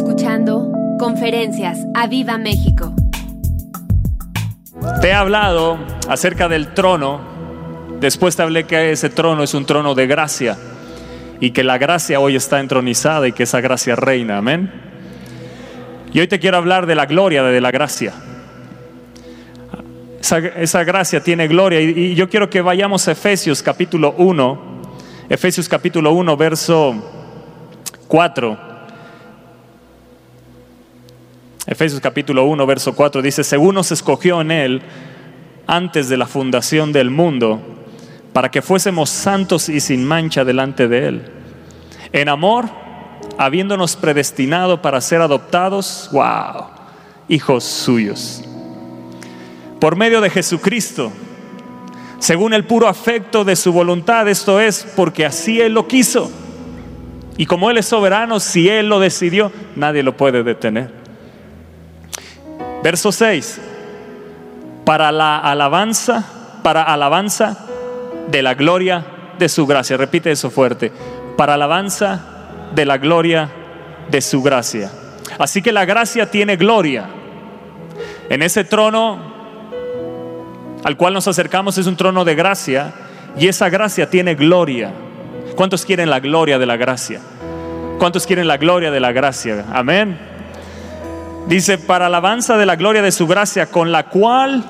escuchando Conferencias a Viva México. Te he hablado acerca del trono. Después te hablé que ese trono es un trono de gracia y que la gracia hoy está entronizada y que esa gracia reina. Amén. Y hoy te quiero hablar de la gloria de la gracia. Esa, gracia tiene gloria y, yo quiero que vayamos a Efesios capítulo 1. Efesios capítulo 1, verso 4. Efesios capítulo 1, verso 4 dice, según nos escogió en Él antes de la fundación del mundo, para que fuésemos santos y sin mancha delante de Él. En amor, habiéndonos predestinado para ser adoptados, wow, hijos suyos. Por medio de Jesucristo, según el puro afecto de su voluntad, esto es porque así Él lo quiso. Y como Él es soberano, si Él lo decidió, nadie lo puede detener. Verso 6. Para la alabanza, para alabanza de la gloria de su gracia. Repite eso fuerte. Para alabanza de la gloria de su gracia. Así que la gracia tiene gloria. En ese trono al cual nos acercamos es un trono de gracia y esa gracia tiene gloria. ¿Cuántos quieren la gloria de la gracia? ¿Cuántos quieren la gloria de la gracia? Amén. Dice, para alabanza de la gloria de su gracia, con la cual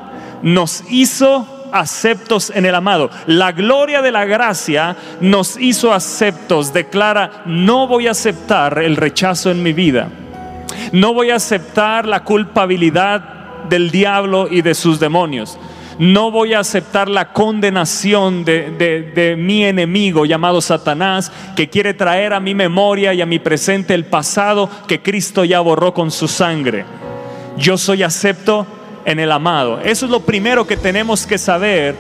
nos hizo aceptos en el amado. La gloria de la gracia nos hizo aceptos. Declara, no voy a aceptar el rechazo en mi vida. No voy a aceptar la culpabilidad del diablo y de sus demonios no voy a aceptar la condenación de, mi enemigo llamado Satanás, que quiere traer a mi memoria y a mi presente el pasado que Cristo ya borró con su sangre. Yo soy acepto en el amado. Eso es lo primero que tenemos que saber.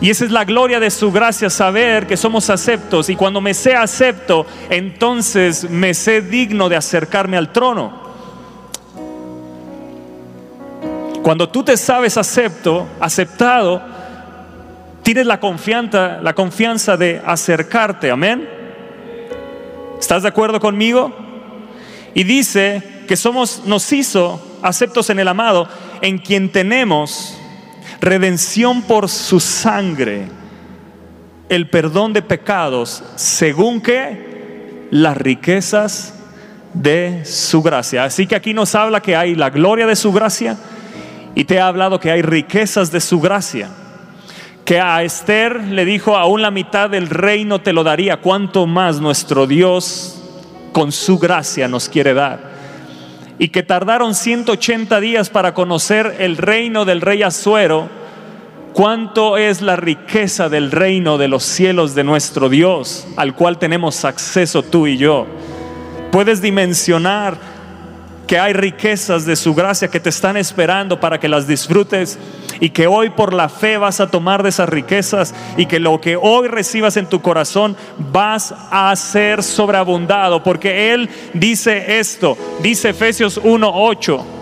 Y esa es la gloria de su gracia, saber que somos aceptos. Y cuando me sé acepto, entonces me sé digno de acercarme al trono. Cuando tú te sabes acepto, aceptado, tienes la confianza, la confianza de acercarte, amén. ¿Estás de acuerdo conmigo? Y dice que somos, nos hizo aceptos en el amado, en quien tenemos redención por su sangre, el perdón de pecados, según que las riquezas de su gracia. Así que aquí nos habla que hay la gloria de su gracia y te ha hablado que hay riquezas de su gracia. Que a Esther le dijo, aún la mitad del reino te lo daría, cuanto más nuestro Dios con su gracia nos quiere dar. Y que tardaron 180 días para conocer el reino del rey Azuero, cuánto es la riqueza del reino de los cielos de nuestro Dios, al cual tenemos acceso tú y yo. Puedes dimensionar que hay riquezas de su gracia que te están esperando para que las disfrutes y que hoy por la fe vas a tomar de esas riquezas y que lo que hoy recibas en tu corazón vas a ser sobreabundado, porque Él dice esto, dice Efesios 1.8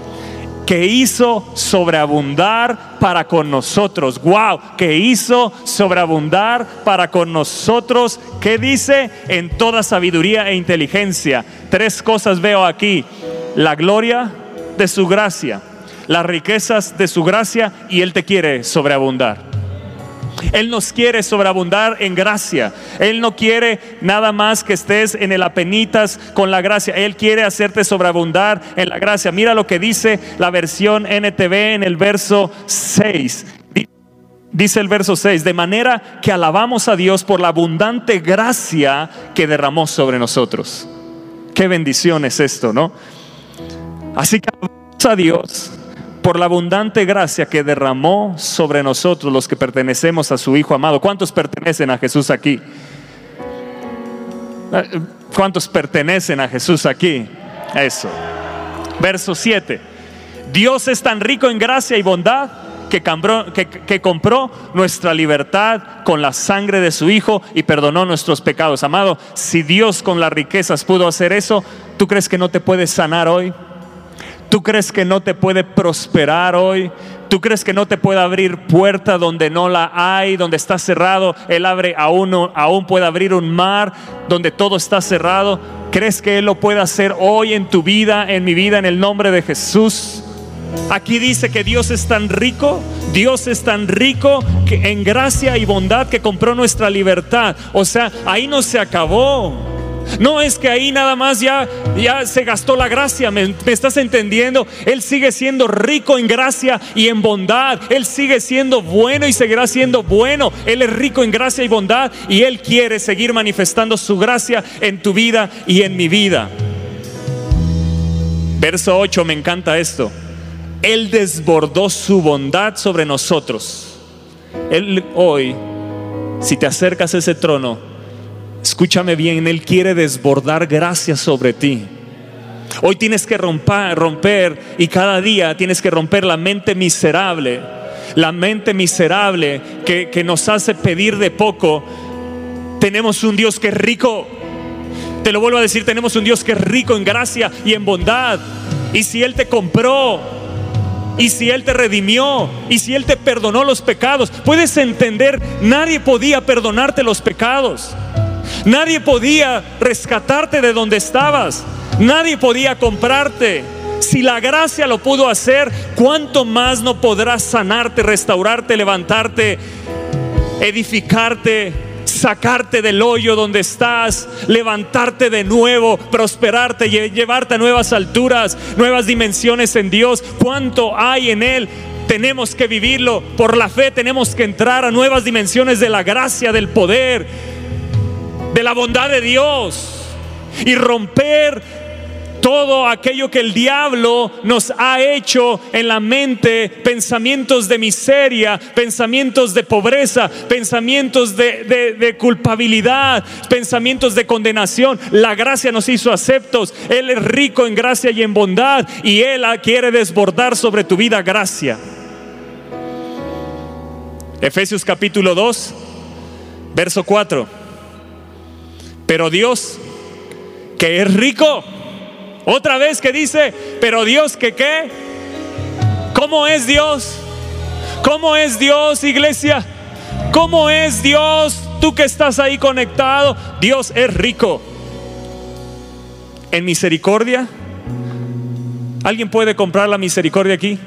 que hizo sobreabundar para con nosotros. Wow, que hizo sobreabundar para con nosotros. ¿Qué dice? En toda sabiduría e inteligencia. Tres cosas veo aquí la gloria de su gracia, las riquezas de su gracia y Él te quiere sobreabundar. Él nos quiere sobreabundar en gracia. Él no quiere nada más que estés en el apenitas con la gracia. Él quiere hacerte sobreabundar en la gracia. Mira lo que dice la versión NTV en el verso 6. Dice el verso 6, de manera que alabamos a Dios por la abundante gracia que derramó sobre nosotros. Qué bendición es esto, ¿no? Así que alabamos a Dios por la abundante gracia que derramó sobre nosotros los que pertenecemos a su Hijo amado. ¿Cuántos pertenecen a Jesús aquí? ¿Cuántos pertenecen a Jesús aquí? Eso. Verso 7. Dios es tan rico en gracia y bondad que que, compró, nuestra libertad con la sangre de su Hijo y perdonó nuestros pecados. Amado, si Dios con las riquezas pudo hacer eso, ¿tú crees que no te puedes sanar hoy? ¿Tú crees que no te puede prosperar hoy? ¿Tú crees que no te puede abrir puerta donde no la hay, donde está cerrado? Él abre aún, aún puede abrir un mar donde todo está cerrado. ¿Crees que Él lo puede hacer hoy en tu vida, en mi vida, en el nombre de Jesús? Aquí dice que Dios es tan rico, Dios es tan rico que en gracia y bondad que compró nuestra libertad. O sea, ahí no se acabó. No es que ahí nada más ya, ya se gastó la gracia, ¿me, ¿me, estás entendiendo? Él sigue siendo rico en gracia y en bondad. Él sigue siendo bueno y seguirá siendo bueno. Él es rico en gracia y bondad y Él quiere seguir manifestando su gracia en tu vida y en mi vida. Verso 8, me encanta esto. Él desbordó su bondad sobre nosotros. Él hoy, si te acercas a ese trono, escúchame bien, Él quiere desbordar gracia sobre ti. Hoy tienes que romper, romper y cada día tienes que romper la mente miserable, la mente miserable que, que nos hace pedir de poco. Tenemos un Dios que es rico. Te lo vuelvo a decir, tenemos un Dios que es rico en gracia y en bondad. Y si Él te compró, y si Él te redimió, y si Él te perdonó los pecados, puedes entender, nadie podía perdonarte los pecados. Nadie podía rescatarte de donde estabas. Nadie podía comprarte. Si la gracia lo pudo hacer, ¿cuánto más no podrás sanarte, restaurarte, levantarte, edificarte, sacarte del hoyo donde estás, levantarte de nuevo, prosperarte, llevarte a nuevas alturas, nuevas dimensiones en Dios. ¿Cuánto hay en Él? Tenemos que vivirlo. Por la fe tenemos que entrar a nuevas dimensiones de la gracia, del poder, de la bondad de Dios y romper todo aquello que el diablo nos ha hecho en la mente, pensamientos de miseria, pensamientos de pobreza, pensamientos de, de, culpabilidad, pensamientos de condenación. La gracia nos hizo aceptos. Él es rico en gracia y en bondad y Él quiere desbordar sobre tu vida gracia. Efesios capítulo 2, verso 4. Pero Dios, que es rico, otra vez que dice, pero Dios que qué? ¿Cómo es Dios? ¿Cómo es Dios, iglesia? ¿Cómo es Dios? Tú que estás ahí conectado, Dios es rico. En misericordia. ¿Alguien puede comprar la misericordia aquí?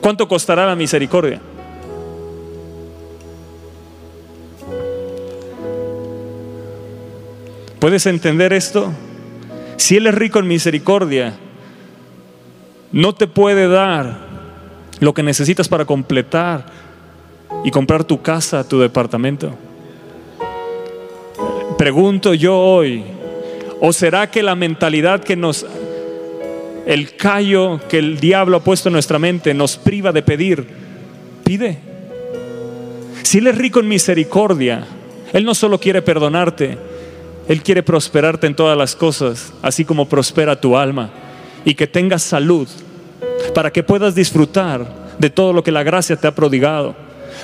¿Cuánto costará la misericordia? ¿Puedes entender esto? Si Él es rico en misericordia, no te puede dar lo que necesitas para completar y comprar tu casa, tu departamento. Pregunto yo hoy, ¿o será que la mentalidad que nos, el callo que el diablo ha puesto en nuestra mente nos priva de pedir? Pide. Si Él es rico en misericordia, Él no solo quiere perdonarte, él quiere prosperarte en todas las cosas, así como prospera tu alma, y que tengas salud, para que puedas disfrutar de todo lo que la gracia te ha prodigado.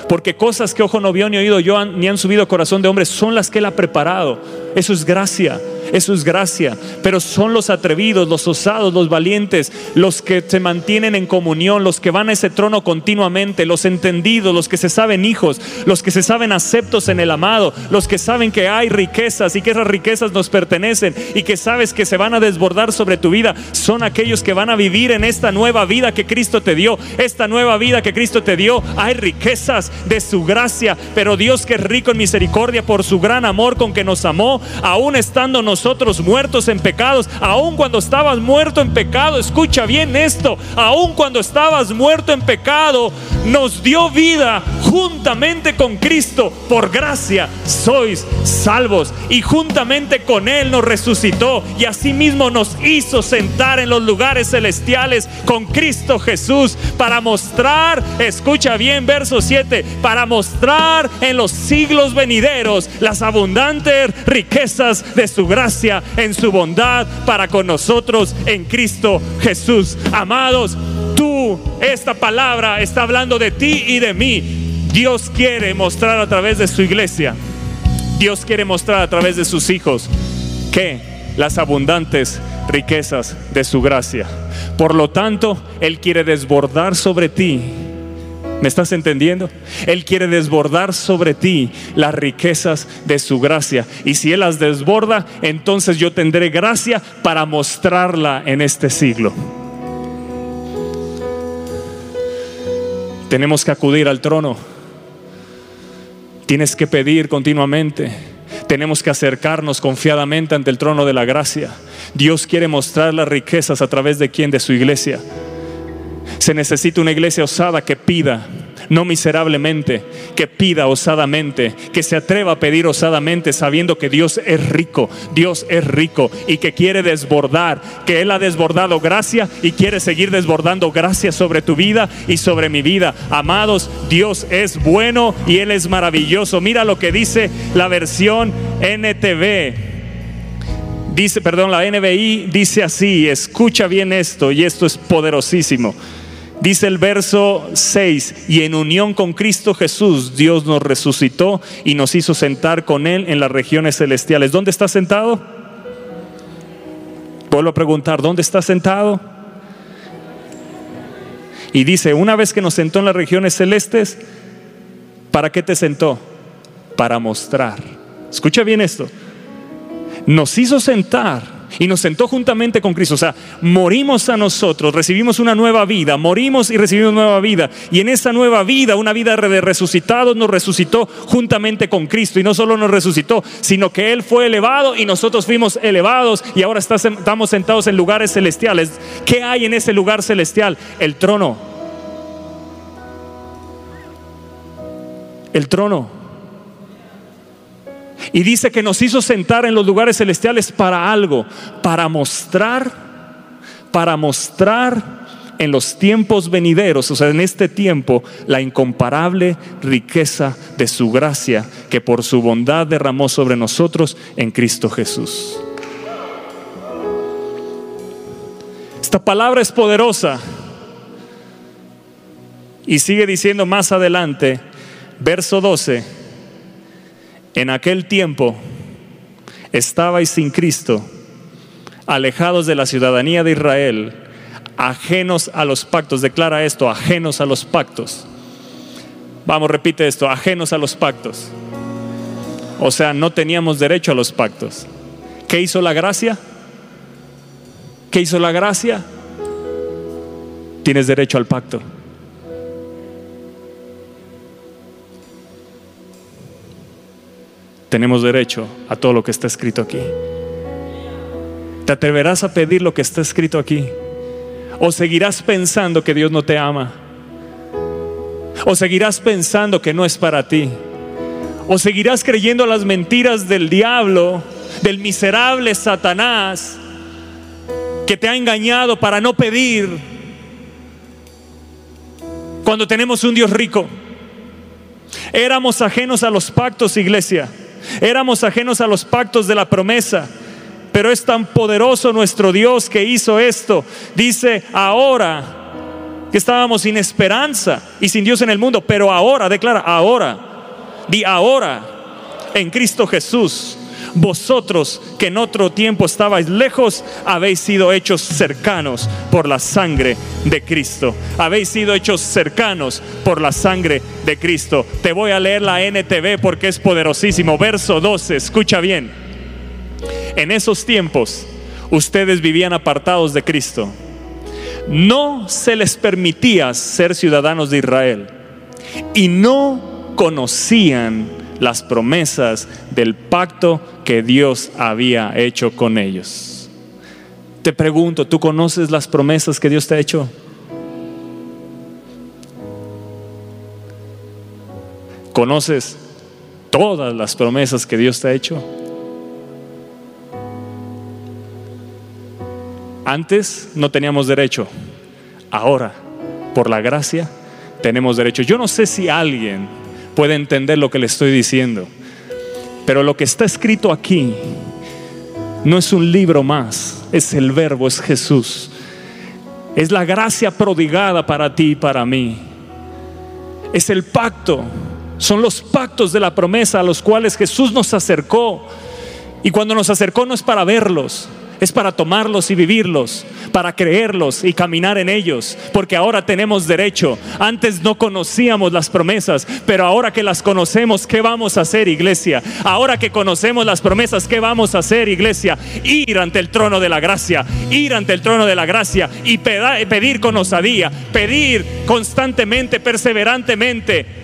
Porque cosas que ojo no vio ni oído yo ni han subido corazón de hombre son las que Él ha preparado. Eso es gracia. Eso es gracia. Pero son los atrevidos, los osados, los valientes, los que se mantienen en comunión, los que van a ese trono continuamente, los entendidos, los que se saben hijos, los que se saben aceptos en el amado, los que saben que hay riquezas y que esas riquezas nos pertenecen y que sabes que se van a desbordar sobre tu vida. Son aquellos que van a vivir en esta nueva vida que Cristo te dio. Esta nueva vida que Cristo te dio. Hay riquezas de su gracia, pero Dios que es rico en misericordia por su gran amor con que nos amó, aún estando nosotros muertos en pecados, aun cuando estabas muerto en pecado, escucha bien esto, aun cuando estabas muerto en pecado, nos dio vida juntamente con Cristo, por gracia sois salvos y juntamente con Él nos resucitó y asimismo nos hizo sentar en los lugares celestiales con Cristo Jesús para mostrar, escucha bien verso 7, para mostrar en los siglos venideros las abundantes riquezas de su gracia en su bondad para con nosotros en Cristo Jesús. Amados, tú, esta palabra está hablando de ti y de mí. Dios quiere mostrar a través de su iglesia. Dios quiere mostrar a través de sus hijos que las abundantes riquezas de su gracia. Por lo tanto, Él quiere desbordar sobre ti. ¿Me estás entendiendo? Él quiere desbordar sobre ti las riquezas de su gracia. Y si Él las desborda, entonces yo tendré gracia para mostrarla en este siglo. Tenemos que acudir al trono. Tienes que pedir continuamente. Tenemos que acercarnos confiadamente ante el trono de la gracia. Dios quiere mostrar las riquezas a través de quién? De su iglesia. Se necesita una iglesia osada que pida, no miserablemente, que pida osadamente, que se atreva a pedir osadamente sabiendo que Dios es rico, Dios es rico y que quiere desbordar, que Él ha desbordado gracia y quiere seguir desbordando gracia sobre tu vida y sobre mi vida. Amados, Dios es bueno y Él es maravilloso. Mira lo que dice la versión NTV. Dice, perdón, la NBI dice así, escucha bien esto y esto es poderosísimo. Dice el verso 6, y en unión con Cristo Jesús, Dios nos resucitó y nos hizo sentar con Él en las regiones celestiales. ¿Dónde está sentado? Vuelvo a preguntar, ¿dónde está sentado? Y dice, una vez que nos sentó en las regiones celestes, ¿para qué te sentó? Para mostrar. Escucha bien esto. Nos hizo sentar y nos sentó juntamente con Cristo. O sea, morimos a nosotros, recibimos una nueva vida, morimos y recibimos nueva vida. Y en esa nueva vida, una vida de resucitados, nos resucitó juntamente con Cristo. Y no solo nos resucitó, sino que Él fue elevado y nosotros fuimos elevados y ahora estamos sentados en lugares celestiales. ¿Qué hay en ese lugar celestial? El trono. El trono. Y dice que nos hizo sentar en los lugares celestiales para algo, para mostrar, para mostrar en los tiempos venideros, o sea, en este tiempo, la incomparable riqueza de su gracia que por su bondad derramó sobre nosotros en Cristo Jesús. Esta palabra es poderosa. Y sigue diciendo más adelante, verso 12 en aquel tiempo estabais sin Cristo, alejados de la ciudadanía de Israel, ajenos a los pactos. Declara esto, ajenos a los pactos. Vamos, repite esto, ajenos a los pactos. O sea, no teníamos derecho a los pactos. ¿Qué hizo la gracia? ¿Qué hizo la gracia? Tienes derecho al pacto. Tenemos derecho a todo lo que está escrito aquí. ¿Te atreverás a pedir lo que está escrito aquí? ¿O seguirás pensando que Dios no te ama? ¿O seguirás pensando que no es para ti? ¿O seguirás creyendo las mentiras del diablo, del miserable Satanás, que te ha engañado para no pedir cuando tenemos un Dios rico? Éramos ajenos a los pactos, iglesia. Éramos ajenos a los pactos de la promesa. Pero es tan poderoso nuestro Dios que hizo esto. Dice, ahora que estábamos sin esperanza y sin Dios en el mundo, pero ahora, declara, ahora, di ahora, en Cristo Jesús, vosotros que en otro tiempo estabais lejos, habéis sido hechos cercanos por la sangre de Cristo. Habéis sido hechos cercanos por la sangre de Cristo. Te voy a leer la NTV porque es poderosísimo. Verso 12, escucha bien. En esos tiempos ustedes vivían apartados de Cristo. No se les permitía ser ciudadanos de Israel y no conocían las promesas del pacto que Dios había hecho con ellos. Te pregunto, ¿tú conoces las promesas que Dios te ha hecho? ¿Conoces todas las promesas que Dios te ha hecho? Antes no teníamos derecho, ahora, por la gracia, tenemos derecho. Yo no sé si alguien puede entender lo que le estoy diciendo. Pero lo que está escrito aquí no es un libro más, es el verbo, es Jesús. Es la gracia prodigada para ti y para mí. Es el pacto. Son los pactos de la promesa a los cuales Jesús nos acercó Y cuando nos acercó no es para verlos, es para tomarlos y vivirlos, para creerlos y caminar en ellos, porque ahora tenemos derecho. Antes no conocíamos las promesas, pero ahora que las conocemos, ¿qué vamos a hacer, iglesia? Ahora que conocemos las promesas, ¿qué vamos a hacer, iglesia? Ir ante el trono de la gracia, ir ante el trono de la gracia y pedir con osadía, pedir constantemente, perseverantemente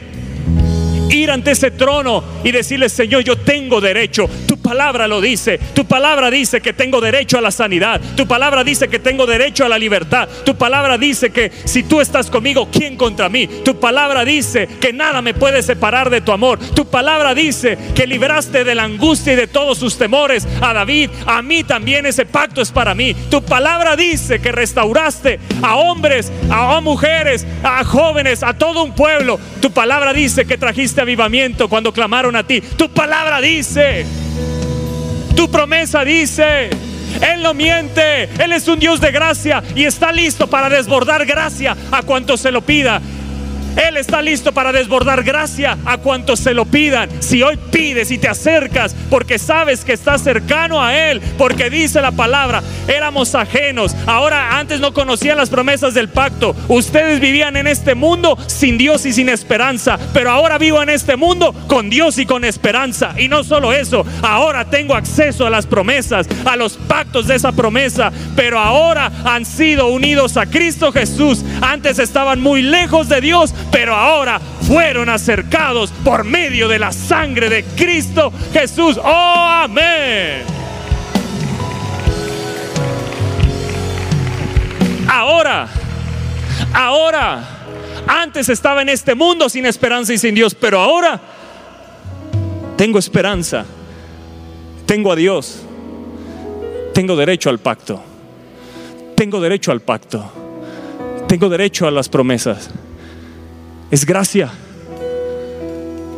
ir ante ese trono y decirle, Señor, yo tengo derecho. Palabra lo dice. Tu palabra dice que tengo derecho a la sanidad. Tu palabra dice que tengo derecho a la libertad. Tu palabra dice que si tú estás conmigo, ¿quién contra mí? Tu palabra dice que nada me puede separar de tu amor. Tu palabra dice que libraste de la angustia y de todos sus temores a David. A mí también ese pacto es para mí. Tu palabra dice que restauraste a hombres, a mujeres, a jóvenes, a todo un pueblo. Tu palabra dice que trajiste avivamiento cuando clamaron a ti. Tu palabra dice, tu promesa dice. Él no miente, Él es un Dios de gracia y está listo para desbordar gracia a cuanto se lo pida. Él está listo para desbordar gracia a cuantos se lo pidan. Si hoy pides y te acercas porque sabes que estás cercano a Él, porque dice la palabra, éramos ajenos. Ahora antes no conocían las promesas del pacto. Ustedes vivían en este mundo sin Dios y sin esperanza, pero ahora vivo en este mundo con Dios y con esperanza. Y no solo eso, ahora tengo acceso a las promesas, a los pactos de esa promesa, pero ahora han sido unidos a Cristo Jesús. Antes estaban muy lejos de Dios, pero ahora fueron acercados por medio de la sangre de Cristo Jesús. Oh, amén. Ahora, ahora, antes estaba en este mundo sin esperanza y sin Dios, pero ahora tengo esperanza, tengo a Dios, tengo derecho al pacto, tengo derecho al pacto, tengo derecho a las promesas. Es gracia.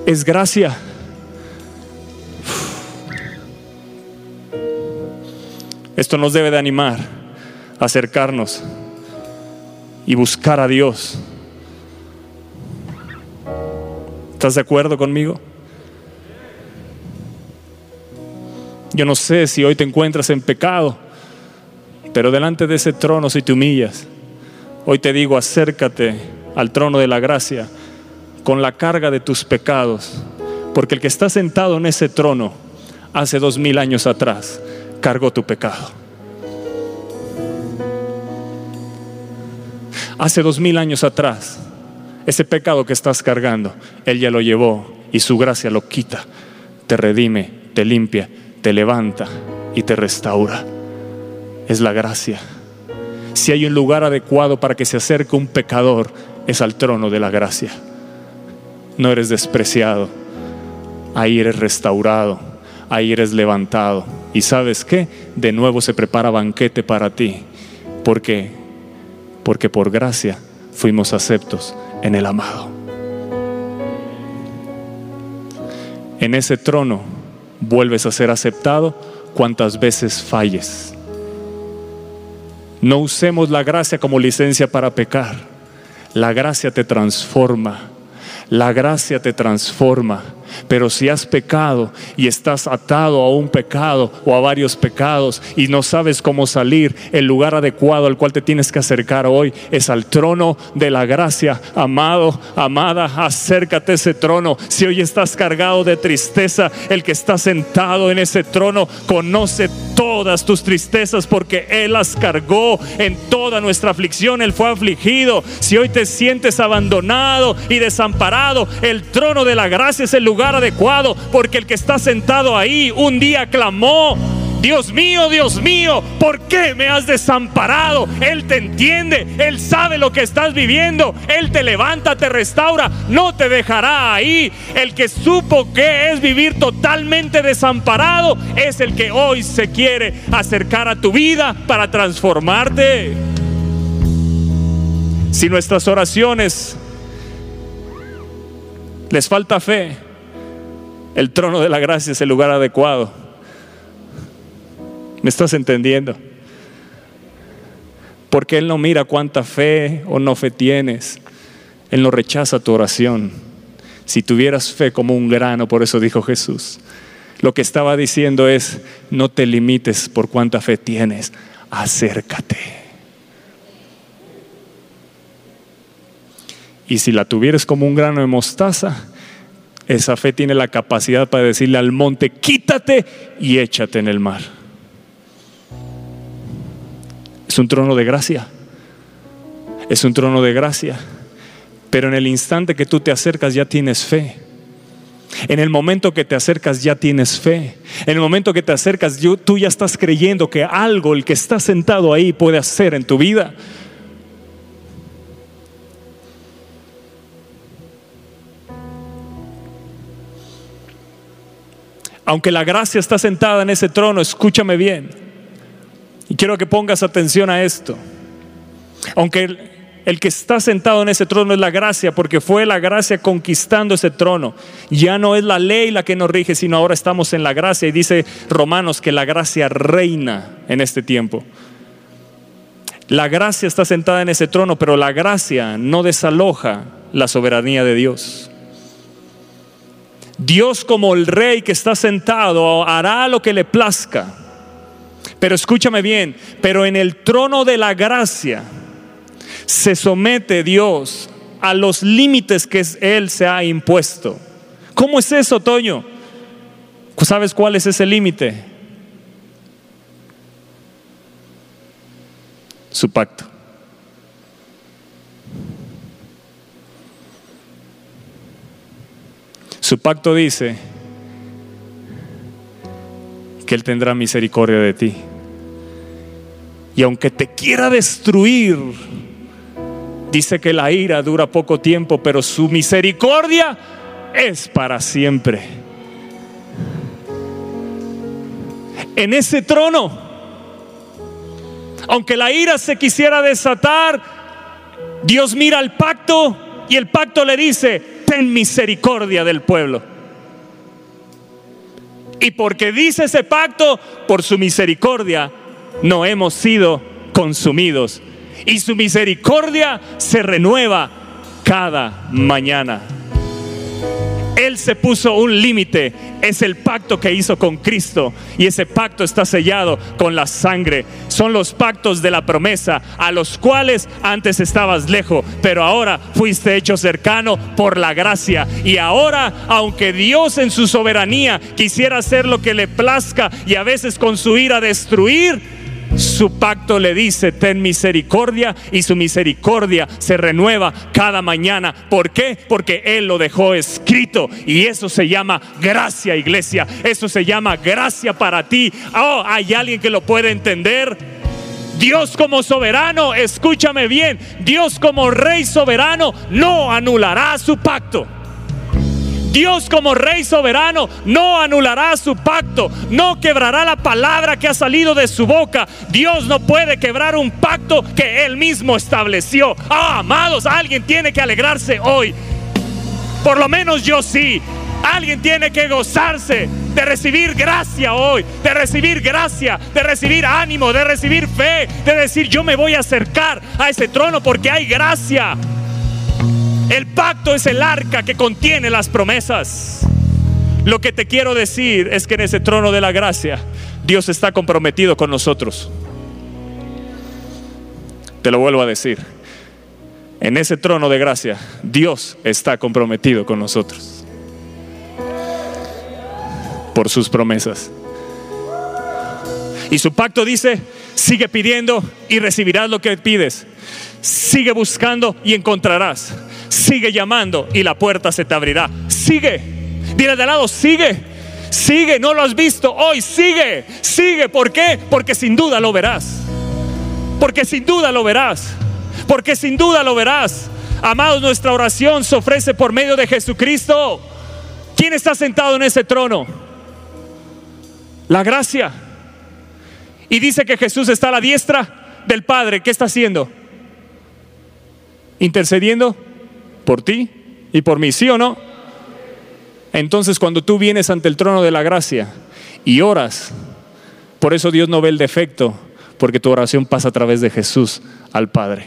Es gracia. Esto nos debe de animar a acercarnos y buscar a Dios. ¿Estás de acuerdo conmigo? Yo no sé si hoy te encuentras en pecado, pero delante de ese trono si te humillas, hoy te digo, acércate al trono de la gracia con la carga de tus pecados, porque el que está sentado en ese trono hace dos mil años atrás cargó tu pecado. Hace dos mil años atrás, ese pecado que estás cargando, Él ya lo llevó y su gracia lo quita, te redime, te limpia, te levanta y te restaura. Es la gracia. Si hay un lugar adecuado para que se acerque un pecador, es al trono de la gracia. No eres despreciado, ahí eres restaurado, ahí eres levantado. Y sabes qué? De nuevo se prepara banquete para ti. ¿Por qué? Porque por gracia fuimos aceptos en el amado. En ese trono vuelves a ser aceptado cuantas veces falles. No usemos la gracia como licencia para pecar. La gracia te transforma. La gracia te transforma. Pero si has pecado y estás atado a un pecado o a varios pecados y no sabes cómo salir, el lugar adecuado al cual te tienes que acercar hoy es al trono de la gracia. Amado, amada, acércate a ese trono. Si hoy estás cargado de tristeza, el que está sentado en ese trono conoce todas tus tristezas porque Él las cargó en toda nuestra aflicción. Él fue afligido. Si hoy te sientes abandonado y desamparado, el trono de la gracia es el adecuado, porque el que está sentado ahí un día clamó, Dios mío, Dios mío, ¿por qué me has desamparado? Él te entiende, Él sabe lo que estás viviendo, Él te levanta, te restaura, no te dejará ahí. El que supo que es vivir totalmente desamparado es el que hoy se quiere acercar a tu vida para transformarte. Si nuestras oraciones les falta fe, el trono de la gracia es el lugar adecuado. ¿Me estás entendiendo? Porque Él no mira cuánta fe o no fe tienes. Él no rechaza tu oración. Si tuvieras fe como un grano, por eso dijo Jesús, lo que estaba diciendo es, no te limites por cuánta fe tienes, acércate. Y si la tuvieres como un grano de mostaza, esa fe tiene la capacidad para decirle al monte, quítate y échate en el mar. Es un trono de gracia. Es un trono de gracia. Pero en el instante que tú te acercas ya tienes fe. En el momento que te acercas ya tienes fe. En el momento que te acercas tú ya estás creyendo que algo, el que está sentado ahí, puede hacer en tu vida. Aunque la gracia está sentada en ese trono, escúchame bien. Y quiero que pongas atención a esto. Aunque el que está sentado en ese trono es la gracia, porque fue la gracia conquistando ese trono. Ya no es la ley la que nos rige, sino ahora estamos en la gracia. Y dice Romanos que la gracia reina en este tiempo. La gracia está sentada en ese trono, pero la gracia no desaloja la soberanía de Dios. Dios como el rey que está sentado hará lo que le plazca. Pero escúchame bien, pero en el trono de la gracia, se somete Dios a los límites que Él se ha impuesto. ¿Cómo es eso, Toño? ¿Sabes cuál es ese límite? Su pacto. Su pacto dice que Él tendrá misericordia de ti. Y aunque te quiera destruir, Dice que la ira dura poco tiempo, pero su misericordia es para siempre. En ese trono, aunque la ira se quisiera desatar, Dios mira al pacto y el pacto le dice, misericordia del pueblo. Y porque dice ese pacto, por su misericordia, no hemos sido consumidos y su misericordia se renueva cada mañana. Él se puso un límite, es el pacto que hizo con Cristo y ese pacto está sellado con la sangre. Son los pactos de la promesa a los cuales antes estabas lejos, pero ahora fuiste hecho cercano por la gracia. Y ahora, aunque Dios en su soberanía quisiera hacer lo que le plazca y a veces con su ira destruir, su pacto le dice, ten misericordia y su misericordia se renueva cada mañana. ¿Por qué? Porque Él lo dejó escrito y eso se llama gracia, iglesia. Eso se llama gracia para ti. Oh, hay alguien que lo puede entender. Dios como soberano, escúchame bien, Dios como rey soberano no anulará su pacto. Dios como rey soberano no anulará su pacto, no quebrará la palabra que ha salido de su boca. Dios no puede quebrar un pacto que Él mismo estableció. Ah, amados, alguien tiene que alegrarse hoy. Por lo menos yo sí. Alguien tiene que gozarse de recibir gracia hoy, de recibir gracia, de recibir ánimo, de recibir fe, de decir yo me voy a acercar a ese trono porque hay gracia. El pacto es el arca que contiene las promesas. Lo que te quiero decir es que en ese trono de la gracia Dios está comprometido con nosotros. Te lo vuelvo a decir. En ese trono de gracia Dios está comprometido con nosotros. Por sus promesas. Y su pacto dice, sigue pidiendo y recibirás lo que pides. Sigue buscando y encontrarás. Sigue llamando y la puerta se te abrirá. Sigue. Dile de lado, sigue. Sigue, no lo has visto hoy, sigue. Sigue, ¿por qué? Porque sin duda lo verás. Porque sin duda lo verás. Porque sin duda lo verás. Amados, nuestra oración se ofrece por medio de Jesucristo. ¿Quién está sentado en ese trono? La gracia. Y dice que Jesús está a la diestra del Padre. ¿Qué está haciendo? Intercediendo por ti y por mí, ¿sí o no? Entonces cuando tú vienes ante el trono de la gracia y oras, por eso Dios no ve el defecto, porque tu oración pasa a través de Jesús al Padre.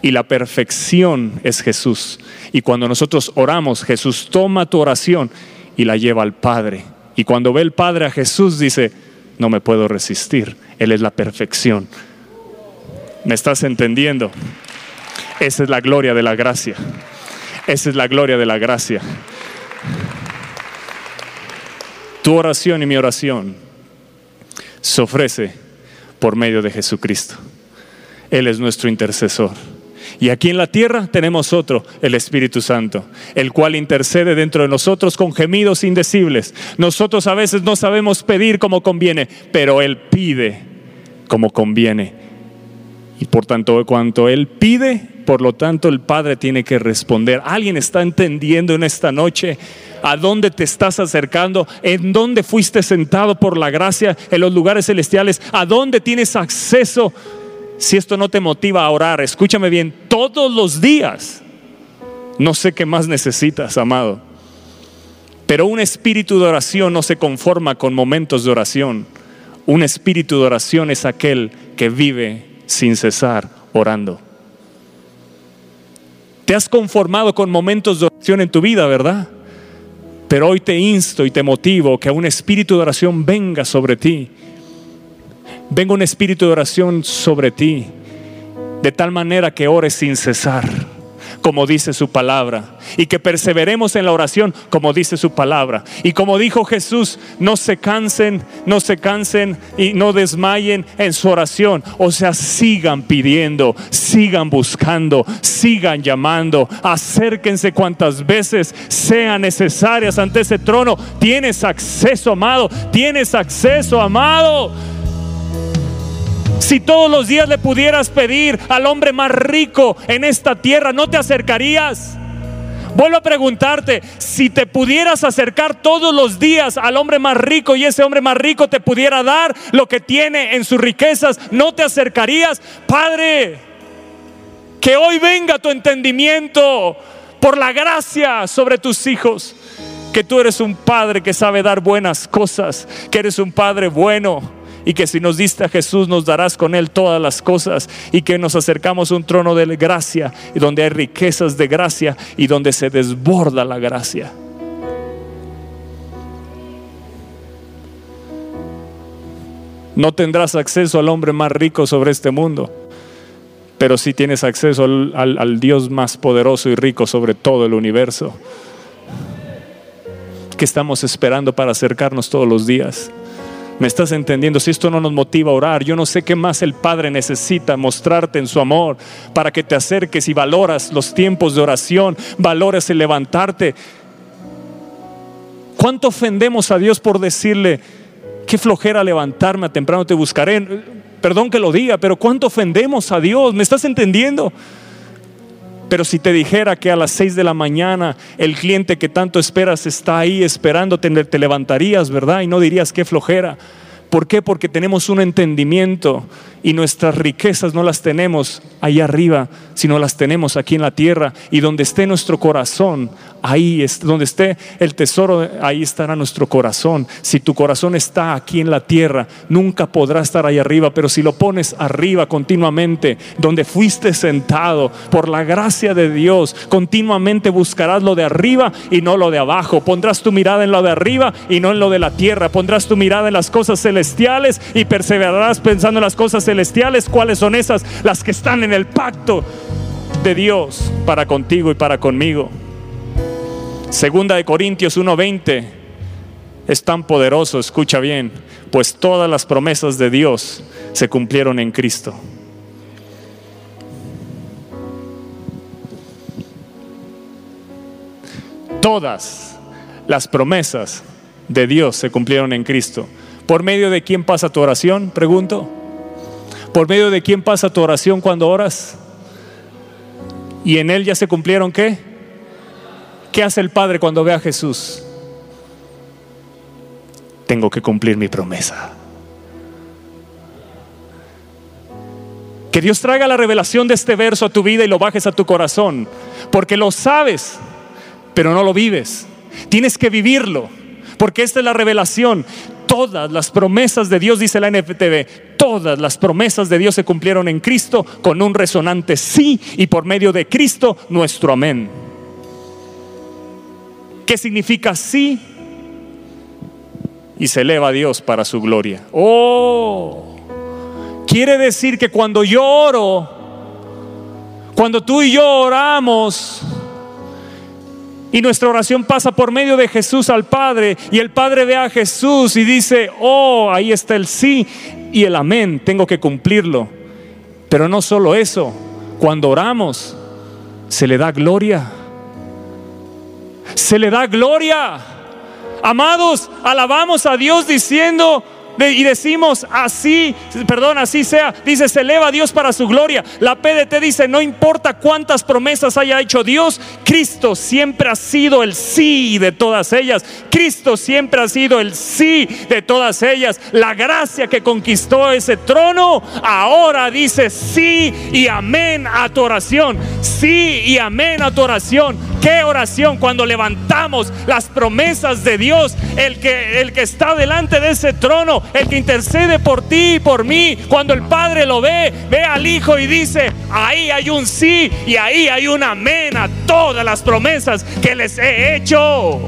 Y la perfección es Jesús. Y cuando nosotros oramos, Jesús toma tu oración y la lleva al Padre. Y cuando ve el Padre a Jesús dice, no me puedo resistir, Él es la perfección. ¿Me estás entendiendo? Esa es la gloria de la gracia. Esa es la gloria de la gracia. Tu oración y mi oración se ofrece por medio de Jesucristo. Él es nuestro intercesor. Y aquí en la tierra tenemos otro, el Espíritu Santo, el cual intercede dentro de nosotros con gemidos indecibles. Nosotros a veces no sabemos pedir como conviene, pero Él pide como conviene. Y por tanto, cuanto Él pide, por lo tanto el Padre tiene que responder. ¿Alguien está entendiendo en esta noche a dónde te estás acercando? ¿En dónde fuiste sentado por la gracia en los lugares celestiales? ¿A dónde tienes acceso? Si esto no te motiva a orar, escúchame bien, todos los días. No sé qué más necesitas, amado. Pero un espíritu de oración no se conforma con momentos de oración. Un espíritu de oración es aquel que vive sin cesar orando. Te has conformado con momentos de oración en tu vida, ¿verdad? Pero hoy te insto y te motivo que un espíritu de oración venga sobre ti venga un espíritu de oración sobre ti, de tal manera que ores sin cesar, como dice su palabra, y que perseveremos en la oración, como dice su palabra. Y como dijo Jesús, no se cansen, no se cansen y no desmayen en su oración. O sea, sigan pidiendo, sigan buscando, sigan llamando, acérquense cuantas veces sean necesarias ante ese trono. Tienes acceso, amado, tienes acceso, amado si todos los días le pudieras pedir al hombre más rico en esta tierra, ¿no te acercarías? Vuelvo a preguntarte, si te pudieras acercar todos los días al hombre más rico y ese hombre más rico te pudiera dar lo que tiene en sus riquezas, ¿no te acercarías? Padre, que hoy venga tu entendimiento por la gracia sobre tus hijos, que tú eres un padre que sabe dar buenas cosas, que eres un padre bueno y que si nos diste a Jesús nos darás con Él todas las cosas y que nos acercamos a un trono de gracia donde hay riquezas de gracia y donde se desborda la gracia. No tendrás acceso al hombre más rico sobre este mundo, pero sí tienes acceso al, al Dios más poderoso y rico sobre todo el universo, que estamos esperando para acercarnos todos los días. ¿Me estás entendiendo? Si esto no nos motiva a orar, yo no sé qué más el Padre necesita mostrarte en su amor para que te acerques y valoras los tiempos de oración, valoras el levantarte. ¿Cuánto ofendemos a Dios por decirle, qué flojera levantarme a temprano te buscaré? Perdón que lo diga, pero ¿cuánto ofendemos a Dios? ¿Me estás entendiendo? Pero si te dijera que a las 6 de la mañana el cliente que tanto esperas está ahí esperándote, te levantarías, ¿verdad? Y no dirías qué flojera. ¿Por qué? Porque tenemos un entendimiento y nuestras riquezas no las tenemos ahí arriba, sino las tenemos aquí en la tierra. Y donde esté nuestro corazón, ahí es donde esté el tesoro, ahí estará nuestro corazón. Si tu corazón está aquí en la tierra, nunca podrá estar ahí arriba, pero si lo pones arriba continuamente, donde fuiste sentado por la gracia de Dios, continuamente buscarás lo de arriba y no lo de abajo. Pondrás tu mirada en lo de arriba y no en lo de la tierra. Pondrás tu mirada en las cosas celestiales y perseverarás pensando en las cosas celestiales. ¿Cuáles son esas? Las que están en el pacto de Dios para contigo y para conmigo. Segunda de Corintios 1:20 es tan poderoso, escucha bien, pues todas las promesas de Dios se cumplieron en Cristo. Todas las promesas de Dios se cumplieron en Cristo. ¿Por medio de quién pasa tu oración? Pregunto. ¿Por medio de quién pasa tu oración cuando oras? ¿Y en él ya se cumplieron qué? ¿Qué hace el Padre cuando ve a Jesús? Tengo que cumplir mi promesa. Que Dios traiga la revelación de este verso a tu vida y lo bajes a tu corazón, porque lo sabes, pero no lo vives. Tienes que vivirlo, porque esta es la revelación. Todas las promesas de Dios, dice la NFTV, todas las promesas de Dios se cumplieron en Cristo con un resonante sí y por medio de Cristo nuestro amén. ¿Qué significa sí? y se eleva a Dios para su gloria. Oh, quiere decir que cuando yo oro, cuando tú y yo oramos, y nuestra oración pasa por medio de Jesús al Padre y el Padre ve a Jesús y dice, oh, ahí está el sí y el amén, tengo que cumplirlo. Pero no solo eso, cuando oramos se le da gloria. Se le da gloria. Amados, alabamos a Dios diciendo, y decimos así, perdón, así sea, dice, se eleva Dios para su gloria. La PDT dice, no importa cuántas promesas haya hecho Dios, Cristo siempre ha sido el sí de todas ellas. Cristo siempre ha sido el sí de todas ellas. La gracia que conquistó ese trono, ahora dice sí y amén a tu oración. Sí y amén a tu oración. ¿Qué oración cuando levantamos las promesas de Dios? El que, el que está delante de ese trono el que intercede por ti y por mí. Cuando el Padre lo ve, ve al Hijo y dice, ahí hay un sí y ahí hay un amén a todas las promesas que les he hecho.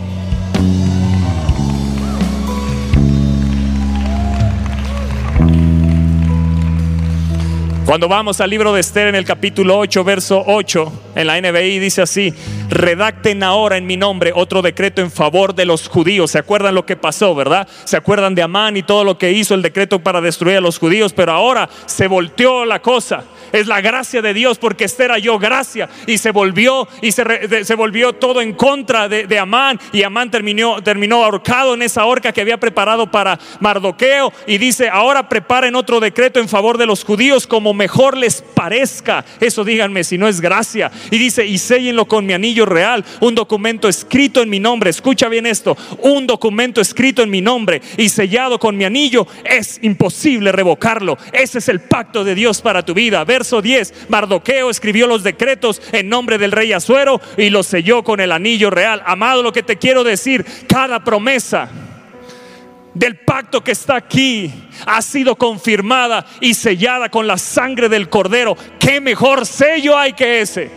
Cuando vamos al libro de Esther en el capítulo 8, verso 8, en la NBI dice así, redacten ahora en mi nombre otro decreto en favor de los judíos. ¿Se acuerdan lo que pasó, verdad? ¿Se acuerdan de Amán y todo lo que hizo el decreto para destruir a los judíos? Pero ahora se volteó la cosa es la gracia de Dios porque Esther halló gracia y se volvió y se, se volvió todo en contra de, Amán y Amán terminó, terminó ahorcado en esa horca que había preparado para Mardoqueo y dice, ahora preparen otro decreto en favor de los judíos como mejor les parezca. Eso díganme si no es gracia. Y dice, y séllenlo con mi anillo real, un documento escrito en mi nombre. Escucha bien esto, un documento escrito en mi nombre y sellado con mi anillo, es imposible revocarlo. Ese es el pacto de Dios para tu vida verso 10, Mardoqueo escribió los decretos en nombre del rey Azuero y los selló con el anillo real. Amado, lo que te quiero decir, cada promesa del pacto que está aquí ha sido confirmada y sellada con la sangre del cordero. ¿Qué mejor sello hay que ese?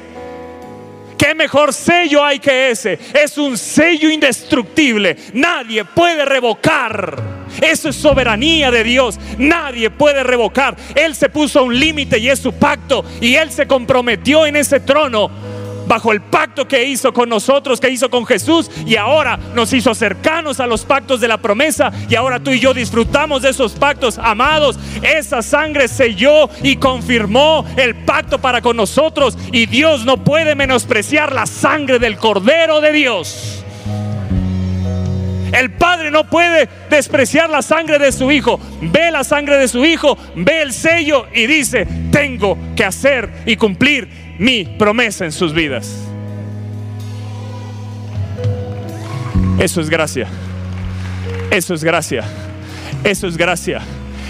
¿Qué mejor sello hay que ese? Es un sello indestructible. Nadie puede revocar eso es soberanía de Dios. Nadie puede revocar. Él se puso un límite y es su pacto. Y Él se comprometió en ese trono bajo el pacto que hizo con nosotros, que hizo con Jesús, y ahora nos hizo cercanos a los pactos de la promesa, y ahora tú y yo disfrutamos de esos pactos, amados. Esa sangre selló y confirmó el pacto para con nosotros, y Dios no puede menospreciar la sangre del Cordero de Dios. El padre no puede despreciar la sangre de su hijo. Ve la sangre de su hijo, ve el sello y dice, tengo que hacer y cumplir mi promesa en sus vidas. Eso es gracia. Eso es gracia. Eso es gracia.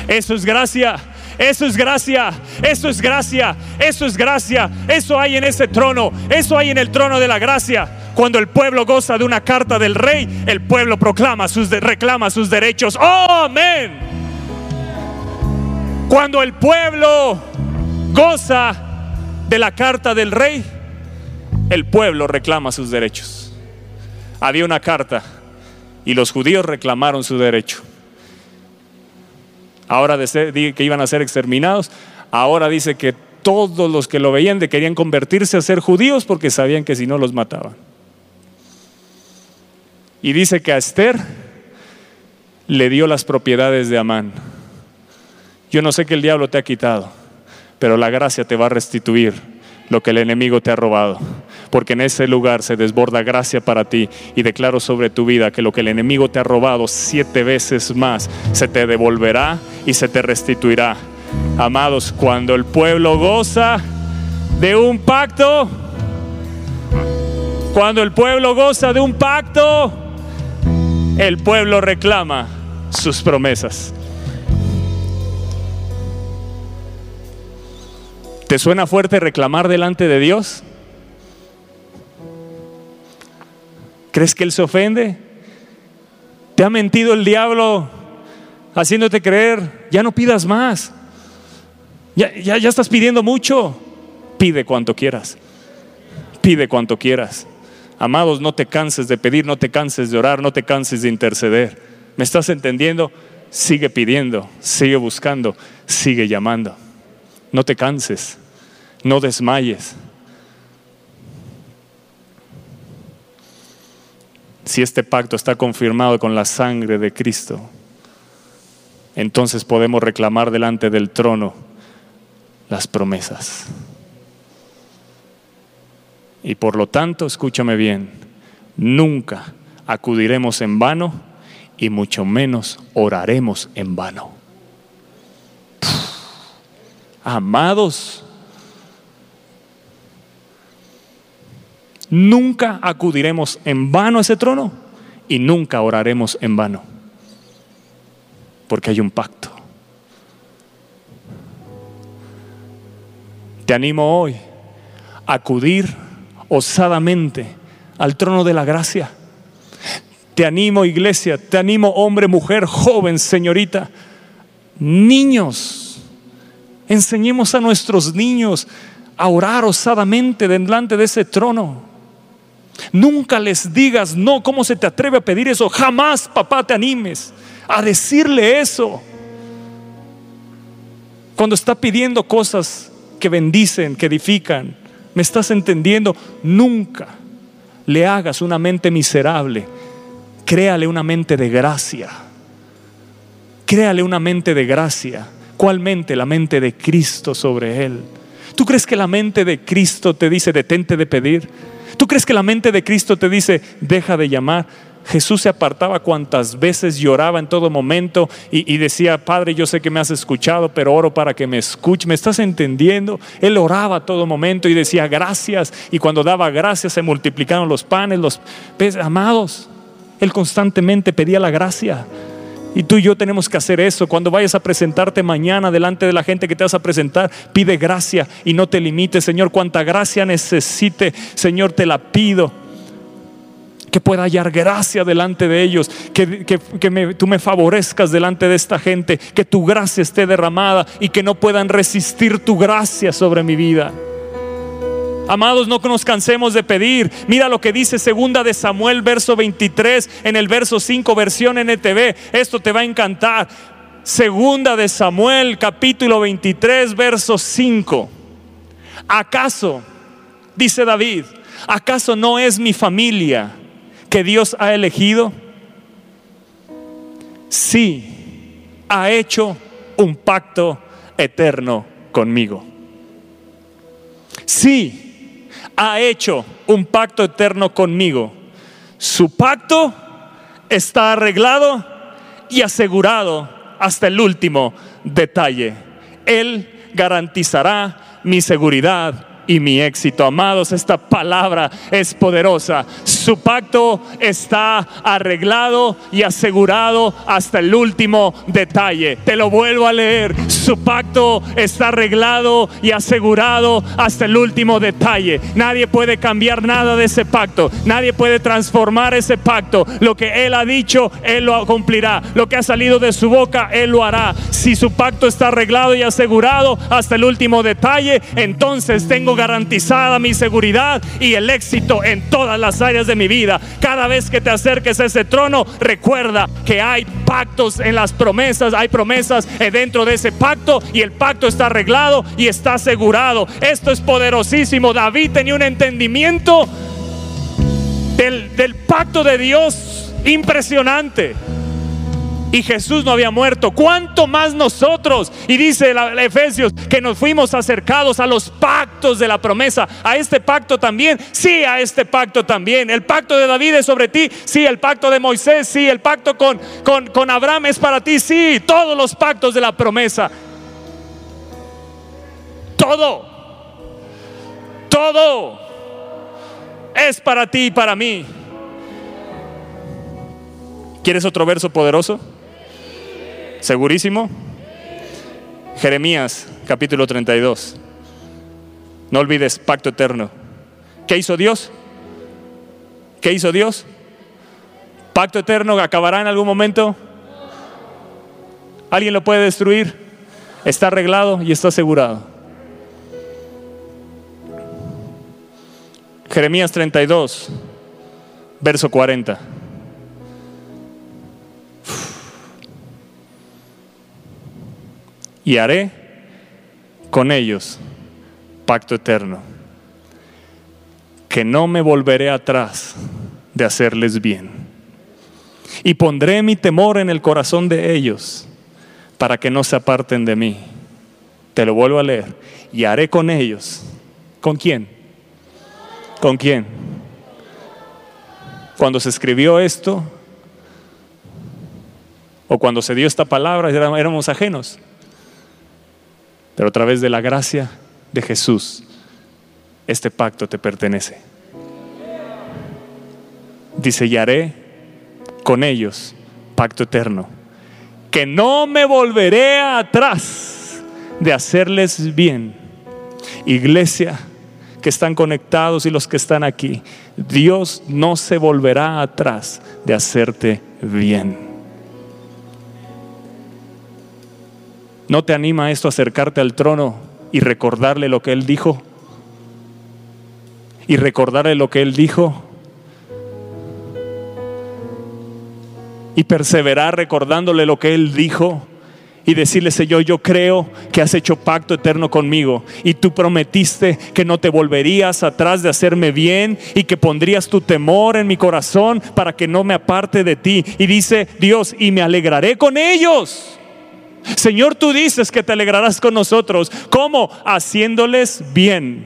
Eso es gracia. Eso es gracia, eso es gracia, eso es gracia, eso hay en ese trono, eso hay en el trono de la gracia. Cuando el pueblo goza de una carta del rey, el pueblo proclama sus reclama sus derechos. ¡Oh, amén! Cuando el pueblo goza de la carta del rey, el pueblo reclama sus derechos. Había una carta y los judíos reclamaron su derecho. Ahora de que iban a ser exterminados, ahora dice que todos los que lo veían querían convertirse a ser judíos porque sabían que si no los mataban. Y dice que a Esther le dio las propiedades de Amán. Yo no sé qué el diablo te ha quitado, pero la gracia te va a restituir lo que el enemigo te ha robado. Porque en ese lugar se desborda gracia para ti y declaro sobre tu vida que lo que el enemigo te ha robado siete veces más se te devolverá y se te restituirá. Amados, cuando el pueblo goza de un pacto, cuando el pueblo goza de un pacto, el pueblo reclama sus promesas. ¿Te suena fuerte reclamar delante de Dios? ¿Crees que Él se ofende? ¿Te ha mentido el diablo haciéndote creer? Ya no pidas más. Ya, ya, ya estás pidiendo mucho. Pide cuanto quieras. Pide cuanto quieras. Amados, no te canses de pedir, no te canses de orar, no te canses de interceder. ¿Me estás entendiendo? Sigue pidiendo, sigue buscando, sigue llamando. No te canses, no desmayes. Si este pacto está confirmado con la sangre de Cristo, entonces podemos reclamar delante del trono las promesas. Y por lo tanto, escúchame bien, nunca acudiremos en vano y mucho menos oraremos en vano. Amados, nunca acudiremos en vano a ese trono y nunca oraremos en vano, porque hay un pacto. Te animo hoy a acudir osadamente al trono de la gracia. Te animo iglesia, te animo hombre, mujer, joven, señorita, niños. Enseñemos a nuestros niños a orar osadamente delante de ese trono. Nunca les digas, no, ¿cómo se te atreve a pedir eso? Jamás, papá, te animes a decirle eso. Cuando está pidiendo cosas que bendicen, que edifican, ¿Me estás entendiendo? Nunca le hagas una mente miserable. Créale una mente de gracia. Créale una mente de gracia. ¿Cuál mente? La mente de Cristo sobre él. ¿Tú crees que la mente de Cristo te dice detente de pedir? ¿Tú crees que la mente de Cristo te dice deja de llamar? Jesús se apartaba cuantas veces lloraba en todo momento y, decía, Padre, yo sé que me has escuchado, pero oro para que me escuche. ¿Me estás entendiendo? Él oraba a todo momento y decía gracias. Y cuando daba gracias se multiplicaron los panes, los peces. Amados, Él constantemente pedía la gracia. Y tú y yo tenemos que hacer eso. Cuando vayas a presentarte mañana delante de la gente que te vas a presentar, pide gracia y no te limites, Señor. Cuanta gracia necesite, Señor, te la pido que pueda hallar gracia delante de ellos, que, tú me favorezcas delante de esta gente, que tu gracia esté derramada y que no puedan resistir tu gracia sobre mi vida. Amados, no nos cansemos de pedir. Mira lo que dice segunda de Samuel, verso 23, en el verso 5, versión NTV. Esto te va a encantar. Segunda de Samuel, capítulo 23, verso 5. ¿Acaso, dice David, acaso no es mi familia? que Dios ha elegido? Sí, ha hecho un pacto eterno conmigo. Sí, ha hecho un pacto eterno conmigo. Su pacto está arreglado y asegurado hasta el último detalle. Él garantizará mi seguridad y mi éxito. Amados, esta palabra es poderosa. Su pacto está arreglado y asegurado hasta el último detalle. Te lo vuelvo a leer. Su pacto está arreglado y asegurado hasta el último detalle. Nadie puede cambiar nada de ese pacto. Nadie puede transformar ese pacto. Lo que Él ha dicho, Él lo cumplirá. Lo que ha salido de su boca, Él lo hará. Si su pacto está arreglado y asegurado hasta el último detalle, entonces tengo garantizada mi seguridad y el éxito en todas las áreas de mi vida. Cada vez que te acerques a ese trono, recuerda que hay pactos en las promesas, hay promesas dentro de ese pacto y el pacto está arreglado y está asegurado. Esto es poderosísimo. David tenía un entendimiento del, del pacto de Dios impresionante y Jesús no había muerto. ¿Cuánto más nosotros? Y dice Efesios que nos fuimos acercados a los pactos de la promesa. A este pacto también. Sí, a este pacto también. El pacto de David es sobre ti. Sí, el pacto de Moisés. Sí, el pacto con, con, con Abraham es para ti. Sí, todos los pactos de la promesa. Todo. Todo es para ti y para mí. ¿Quieres otro verso poderoso? ¿Segurísimo? Jeremías capítulo 32. No olvides, pacto eterno. ¿Qué hizo Dios? ¿Qué hizo Dios? Pacto eterno acabará en algún momento. ¿Alguien lo puede destruir? Está arreglado y está asegurado. Jeremías 32, verso 40. Y haré con ellos pacto eterno, que no me volveré atrás de hacerles bien. Y pondré mi temor en el corazón de ellos para que no se aparten de mí. Te lo vuelvo a leer. Y haré con ellos. ¿Con quién? ¿Con quién? Cuando se escribió esto, o cuando se dio esta palabra, éramos ajenos. Pero a través de la gracia de Jesús, este pacto te pertenece. Dice, y haré con ellos pacto eterno, que no me volveré atrás de hacerles bien. Iglesia, que están conectados y los que están aquí, Dios no se volverá atrás de hacerte bien. ¿No te anima esto a acercarte al trono y recordarle lo que Él dijo? Y recordarle lo que Él dijo. Y perseverar recordándole lo que Él dijo y decirle, Señor, yo creo que has hecho pacto eterno conmigo y tú prometiste que no te volverías atrás de hacerme bien y que pondrías tu temor en mi corazón para que no me aparte de ti. Y dice Dios, y me alegraré con ellos. Señor, tú dices que te alegrarás con nosotros. ¿Cómo? Haciéndoles bien.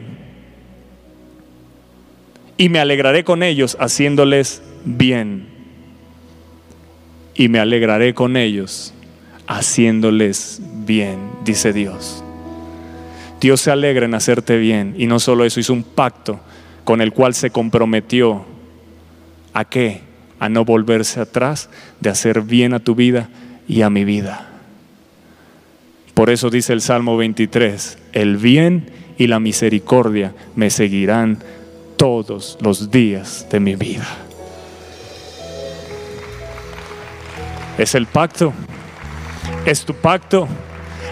Y me alegraré con ellos haciéndoles bien. Y me alegraré con ellos haciéndoles bien, dice Dios. Dios se alegra en hacerte bien y no solo eso, hizo un pacto con el cual se comprometió a qué? A no volverse atrás de hacer bien a tu vida y a mi vida. Por eso dice el Salmo 23, el bien y la misericordia me seguirán todos los días de mi vida. Es el pacto es tu pacto,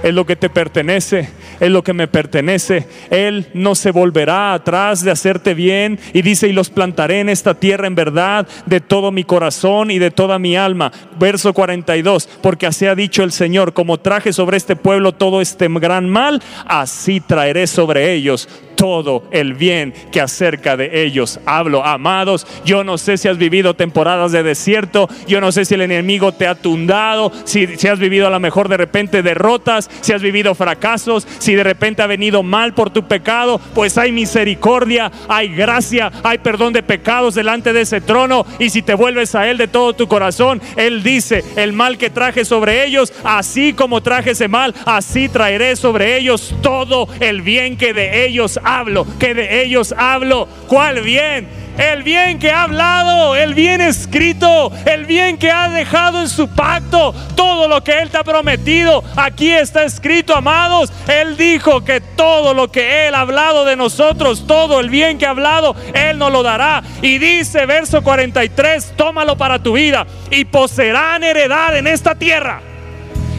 es lo que te pertenece, es lo que me pertenece. Él no se volverá atrás de hacerte bien y dice, y los plantaré en esta tierra en verdad de todo mi corazón y de toda mi alma. Verso 42, porque así ha dicho el Señor, como traje sobre este pueblo todo este gran mal, así traeré sobre ellos todo el bien que acerca de ellos hablo. Amados, yo no sé si has vivido temporadas de desierto, yo no sé si el enemigo te ha tundado, si, si has vivido a lo mejor de repente derrotas, si has vivido fracasos, si de repente ha venido mal por tu pecado, pues hay misericordia, hay gracia, hay perdón de pecados delante de ese trono y si te vuelves a Él de todo tu corazón, Él dice, el mal que traje sobre ellos, así como traje ese mal, así traeré sobre ellos todo el bien que de ellos hablo, que de ellos hablo. ¿Cuál bien? El bien que ha hablado, el bien escrito, el bien que ha dejado en su pacto, todo lo que Él te ha prometido, aquí está escrito, amados. Él dijo que todo lo que Él ha hablado de nosotros, todo el bien que ha hablado, Él nos lo dará. Y dice, verso 43, tómalo para tu vida y poseerán heredad en esta tierra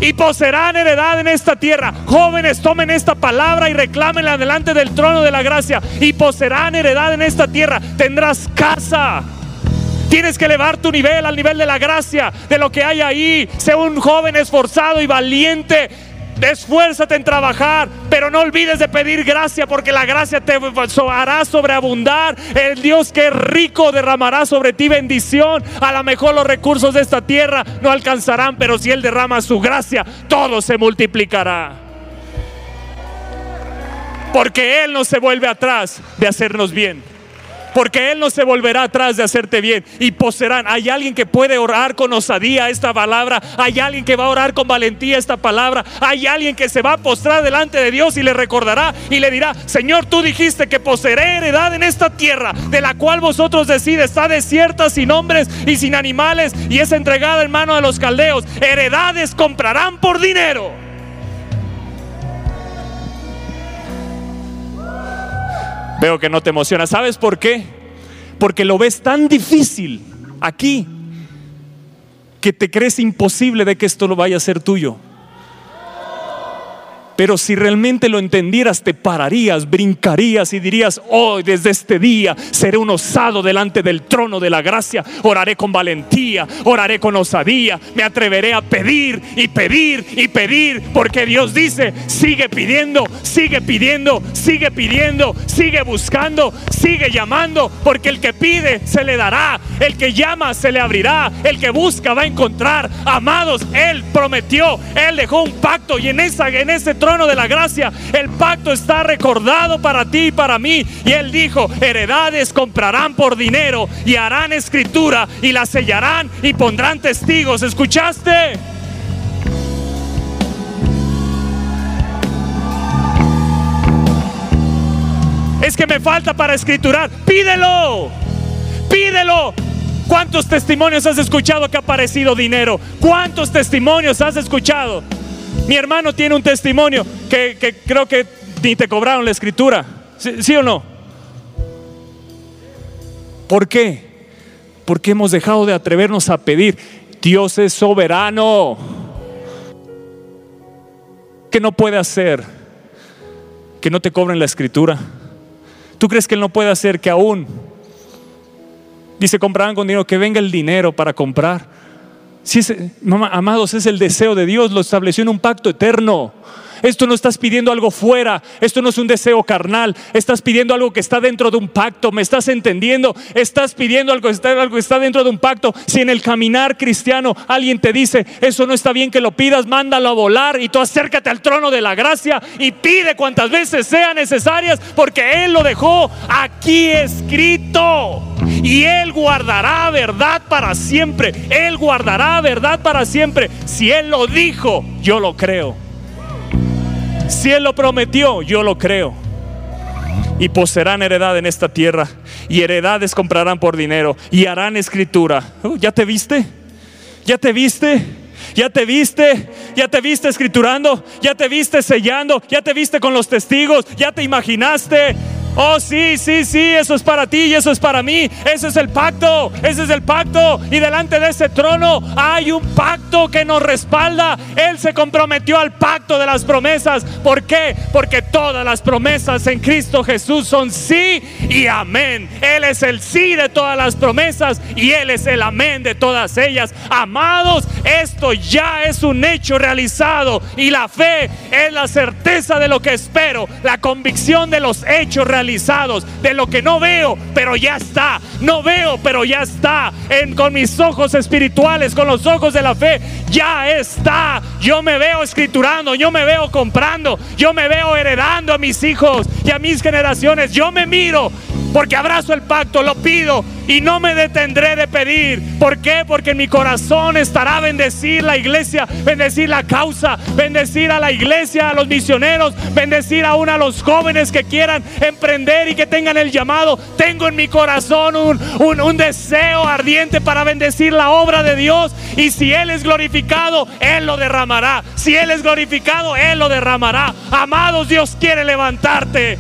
y poseerán heredad en esta tierra. Jóvenes, tomen esta palabra y reclámenla delante del trono de la gracia y poseerán heredad en esta tierra. Tendrás casa. Tienes que elevar tu nivel al nivel de la gracia, de lo que hay ahí. Sé un joven esforzado y valiente Esfuérzate en trabajar, pero no olvides de pedir gracia porque la gracia te hará sobreabundar. El Dios que es rico derramará sobre ti bendición. A lo mejor los recursos de esta tierra no alcanzarán, pero si Él derrama su gracia, todo se multiplicará. Porque Él no se vuelve atrás de hacernos bien porque Él no se volverá atrás de hacerte bien y poseerán. Hay alguien que puede orar con osadía esta palabra, hay alguien que va a orar con valentía esta palabra, hay alguien que se va a postrar delante de Dios y le recordará y le dirá, Señor, tú dijiste que poseeré heredad en esta tierra, de la cual vosotros decides, está desierta, sin hombres y sin animales, y es entregada en mano de los caldeos. Heredades comprarán por dinero. Veo que no te emociona. ¿Sabes por qué? Porque lo ves tan difícil aquí que te crees imposible de que esto lo vaya a ser tuyo. Pero si realmente lo entendieras, te pararías, brincarías y dirías, hoy desde este día seré un osado delante del trono de la gracia, oraré con valentía, oraré con osadía, me atreveré a pedir y pedir y pedir, porque Dios dice, sigue pidiendo, sigue pidiendo, sigue pidiendo, sigue buscando, sigue llamando, porque el que pide se le dará, el que llama se le abrirá, el que busca va a encontrar. Amados, Él prometió, Él dejó un pacto y en, esa, en ese trono de la gracia, el pacto está recordado para ti y para mí. Y Él dijo, heredades comprarán por dinero y harán escritura y la sellarán y pondrán testigos. ¿Escuchaste? Es que me falta para escriturar. Pídelo. Pídelo. ¿Cuántos testimonios has escuchado que ha aparecido dinero? ¿Cuántos testimonios has escuchado? Mi hermano tiene un testimonio que, creo que ni te cobraron la escritura. ¿Sí, o no? ¿Por qué? Porque hemos dejado de atrevernos a pedir. Dios es soberano. ¿Qué no puede hacer? Que no te cobren la escritura. ¿Tú crees que Él no puede hacer que aún, dice, comprarán con dinero, que venga el dinero para comprar? Si amados, es el deseo de Dios, lo estableció en un pacto eterno. Esto no estás pidiendo algo fuera, esto no es un deseo carnal, estás pidiendo algo que está dentro de un pacto, ¿me estás entendiendo? Estás pidiendo algo, algo que está dentro de un pacto. Si en el caminar cristiano alguien te dice, eso no está bien que lo pidas, mándalo a volar y tú acércate al trono de la gracia y pide cuantas veces sean necesarias porque Él lo dejó aquí escrito. Y Él guardará verdad para siempre. Él guardará verdad para siempre. Si Él lo dijo, yo lo creo. Si Él lo prometió, yo lo creo. Y poseerán heredad en esta tierra. Y heredades comprarán por dinero. Y harán escritura. Uh, ¿Ya te viste? ¿Ya te viste? ¿Ya te viste? ¿Ya te viste escriturando? ¿Ya te viste sellando? ¿Ya te viste con los testigos? ¿Ya te imaginaste? Oh, sí, sí, sí, eso es para ti y eso es para mí. Ese es el pacto, ese es el pacto. Y delante de ese trono hay un pacto que nos respalda. Él se comprometió al pacto de las promesas. ¿Por qué? Porque todas las promesas en Cristo Jesús son sí y amén. Él es el sí de todas las promesas y Él es el amén de todas ellas. Amados, esto ya es un hecho realizado y la fe es la certeza de lo que espero, la convicción de los hechos realizados de lo que no veo, pero ya está. No veo, pero ya está. Con mis ojos espirituales, con los ojos de la fe, ya está. Yo me veo escriturando, yo me veo comprando, yo me veo heredando a mis hijos y a mis generaciones. Yo me miro porque abrazo el pacto, lo pido y no me detendré de pedir. ¿Por qué? Porque en mi corazón estará bendecir la iglesia, bendecir la causa, bendecir a la iglesia, a los misioneros, bendecir aún a los jóvenes que quieran emprender y que tengan el llamado. Tengo en mi corazón un, un deseo ardiente para bendecir la obra de Dios y si Él es glorificado, Él lo derramará. Si Él es glorificado, Él lo derramará. Amados, Dios quiere levantarte.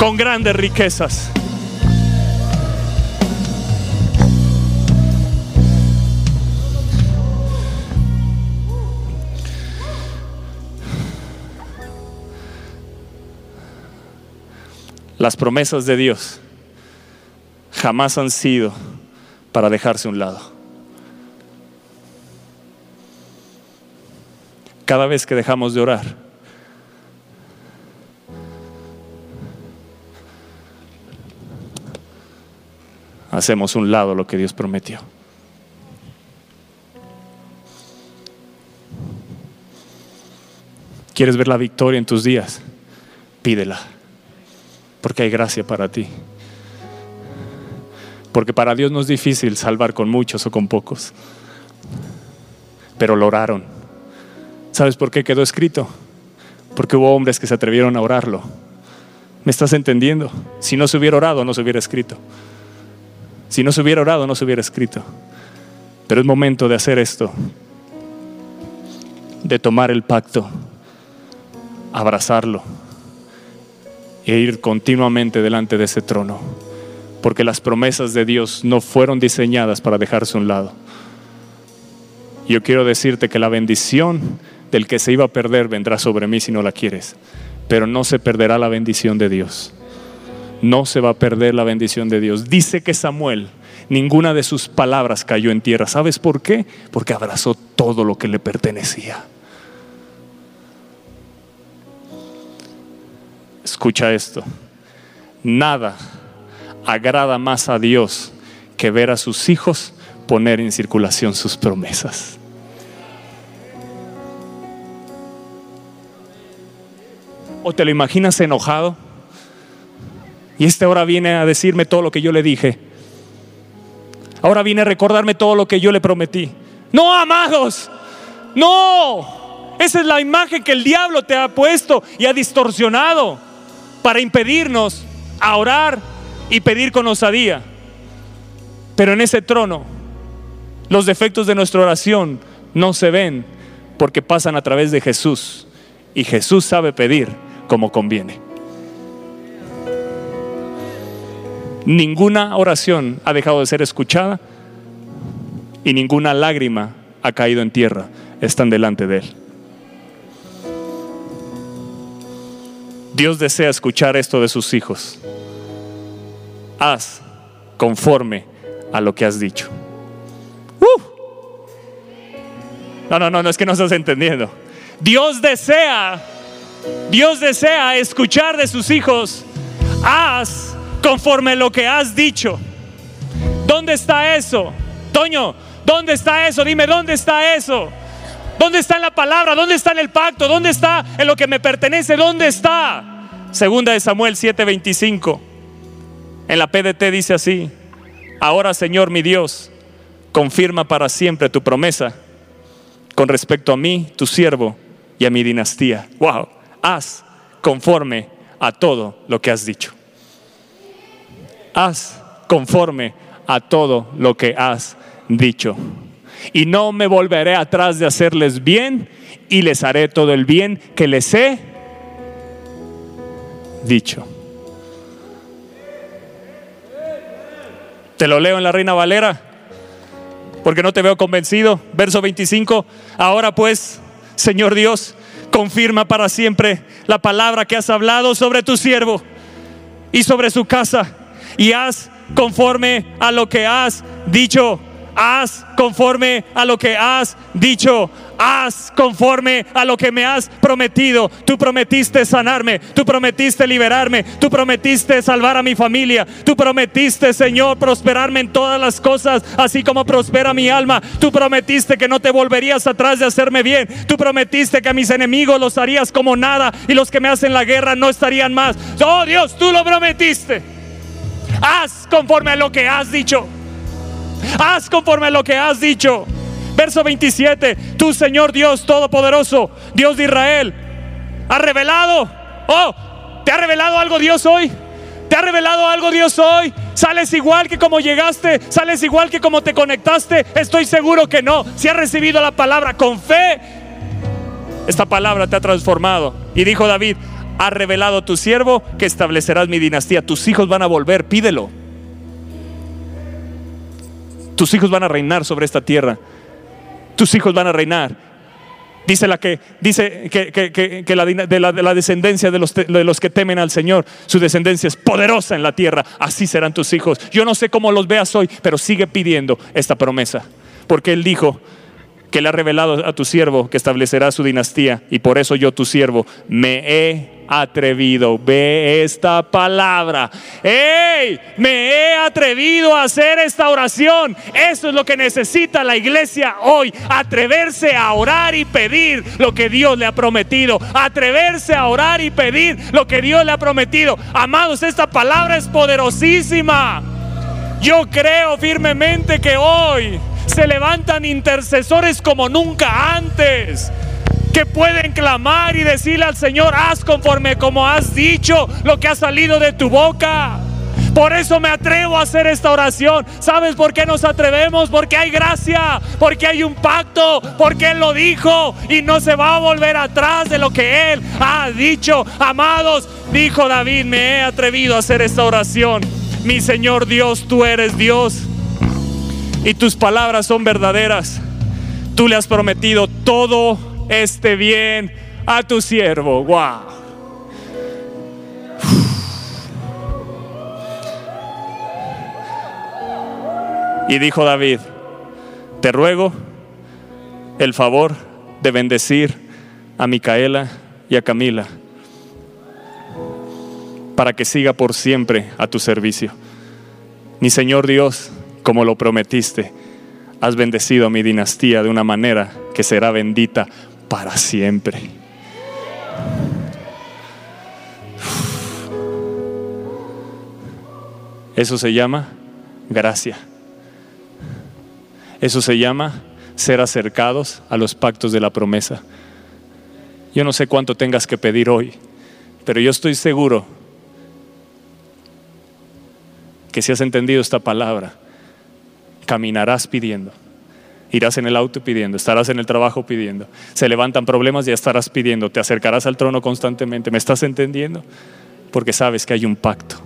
con grandes riquezas. Las promesas de Dios jamás han sido para dejarse a un lado. Cada vez que dejamos de orar, hacemos un lado lo que Dios prometió. ¿Quieres ver la victoria en tus días? Pídela, porque hay gracia para ti. Porque para Dios no es difícil salvar con muchos o con pocos, pero lo oraron. ¿Sabes por qué quedó escrito? Porque hubo hombres que se atrevieron a orarlo. ¿Me estás entendiendo? Si no se hubiera orado, no se hubiera escrito. Si no se hubiera orado, no se hubiera escrito. Pero es momento de hacer esto, de tomar el pacto, abrazarlo e ir continuamente delante de ese trono. Porque las promesas de Dios no fueron diseñadas para dejarse a un lado. Yo quiero decirte que la bendición del que se iba a perder vendrá sobre mí si no la quieres. Pero no se perderá la bendición de Dios. No se va a perder la bendición de Dios. Dice que Samuel, ninguna de sus palabras cayó en tierra. ¿Sabes por qué? Porque abrazó todo lo que le pertenecía. Escucha esto. Nada agrada más a Dios que ver a sus hijos poner en circulación sus promesas. ¿O te lo imaginas enojado? Y este ahora viene a decirme todo lo que yo le dije. Ahora viene a recordarme todo lo que yo le prometí. No, amados. No. Esa es la imagen que el diablo te ha puesto y ha distorsionado para impedirnos a orar y pedir con osadía. Pero en ese trono, los defectos de nuestra oración no se ven porque pasan a través de Jesús. Y Jesús sabe pedir como conviene. Ninguna oración ha dejado de ser escuchada y ninguna lágrima ha caído en tierra. Están delante de Él. Dios desea escuchar esto de sus hijos. Haz conforme a lo que has dicho. ¡Uh! No, no, no, no es que no estás entendiendo. Dios desea, Dios desea escuchar de sus hijos. Haz conforme lo que has dicho. ¿Dónde está eso? Toño, ¿dónde está eso? Dime, ¿dónde está eso? ¿Dónde está en la palabra? ¿Dónde está en el pacto? ¿Dónde está en lo que me pertenece? ¿Dónde está? Segunda de Samuel 7:25. En la PDT dice así, ahora Señor mi Dios, confirma para siempre tu promesa con respecto a mí, tu siervo, y a mi dinastía. Wow, haz conforme a todo lo que has dicho. Haz conforme a todo lo que has dicho y no me volveré atrás de hacerles bien y les haré todo el bien que les he dicho. Te lo leo en la Reina Valera, porque no te veo convencido. Verso 25, ahora pues, Señor Dios, confirma para siempre la palabra que has hablado sobre tu siervo y sobre su casa, y haz conforme a lo que has dicho haz conforme a lo que has dicho, haz conforme a lo que me has prometido. Tú prometiste sanarme, tú prometiste liberarme, tú prometiste salvar a mi familia, tú prometiste, Señor, prosperarme en todas las cosas, así como prospera mi alma. Tú prometiste que no te volverías atrás de hacerme bien. Tú prometiste que a mis enemigos los harías como nada y los que me hacen la guerra no estarían más. Oh Dios, tú lo prometiste. Haz conforme a lo que has dicho. Haz conforme a lo que has dicho. Verso 27. Tu Señor Dios Todopoderoso, Dios de Israel, ha revelado. Oh, ¿te ha revelado algo Dios hoy? ¿Te ha revelado algo Dios hoy? ¿Sales igual que como llegaste? ¿Sales igual que como te conectaste? Estoy seguro que no. Si has recibido la palabra con fe, esta palabra te ha transformado. Y dijo David, ha revelado tu siervo que establecerás mi dinastía. Tus hijos van a volver, pídelo. Tus hijos van a reinar sobre esta tierra. Tus hijos van a reinar. Dice la que dice que, la, de, la, descendencia de los, de los que temen al Señor, su descendencia es poderosa en la tierra. Así serán tus hijos. Yo no sé cómo los veas hoy, pero sigue pidiendo esta promesa. Porque Él dijo que le ha revelado a tu siervo que establecerá su dinastía. Y por eso yo, tu siervo, me he atrevido. Ve esta palabra. ¡Ey! Me he atrevido a hacer esta oración. Eso es lo que necesita la iglesia hoy. Atreverse a orar y pedir lo que Dios le ha prometido. Atreverse a orar y pedir lo que Dios le ha prometido. Amados, esta palabra es poderosísima. Yo creo firmemente que hoy se levantan intercesores como nunca antes que pueden clamar y decirle al Señor, haz conforme como has dicho lo que ha salido de tu boca. Por eso me atrevo a hacer esta oración. ¿Sabes por qué nos atrevemos? Porque hay gracia, porque hay un pacto, porque Él lo dijo y no se va a volver atrás de lo que Él ha dicho. Amados, dijo David, me he atrevido a hacer esta oración. Mi Señor Dios, tú eres Dios y tus palabras son verdaderas. Tú le has prometido todo este bien a tu siervo. Wow. Y dijo David, te ruego el favor de bendecir a Micaela y a Camila para que siga por siempre a tu servicio. Mi Señor Dios, como lo prometiste, has bendecido a mi dinastía de una manera que será bendita para siempre. Eso se llama gracia. Eso se llama ser acercados a los pactos de la promesa. Yo no sé cuánto tengas que pedir hoy, pero yo estoy seguro que si has entendido esta palabra, caminarás pidiendo. Irás en el auto pidiendo, estarás en el trabajo pidiendo. Se levantan problemas ya estarás pidiendo. Te acercarás al trono constantemente. ¿Me estás entendiendo? Porque sabes que hay un pacto.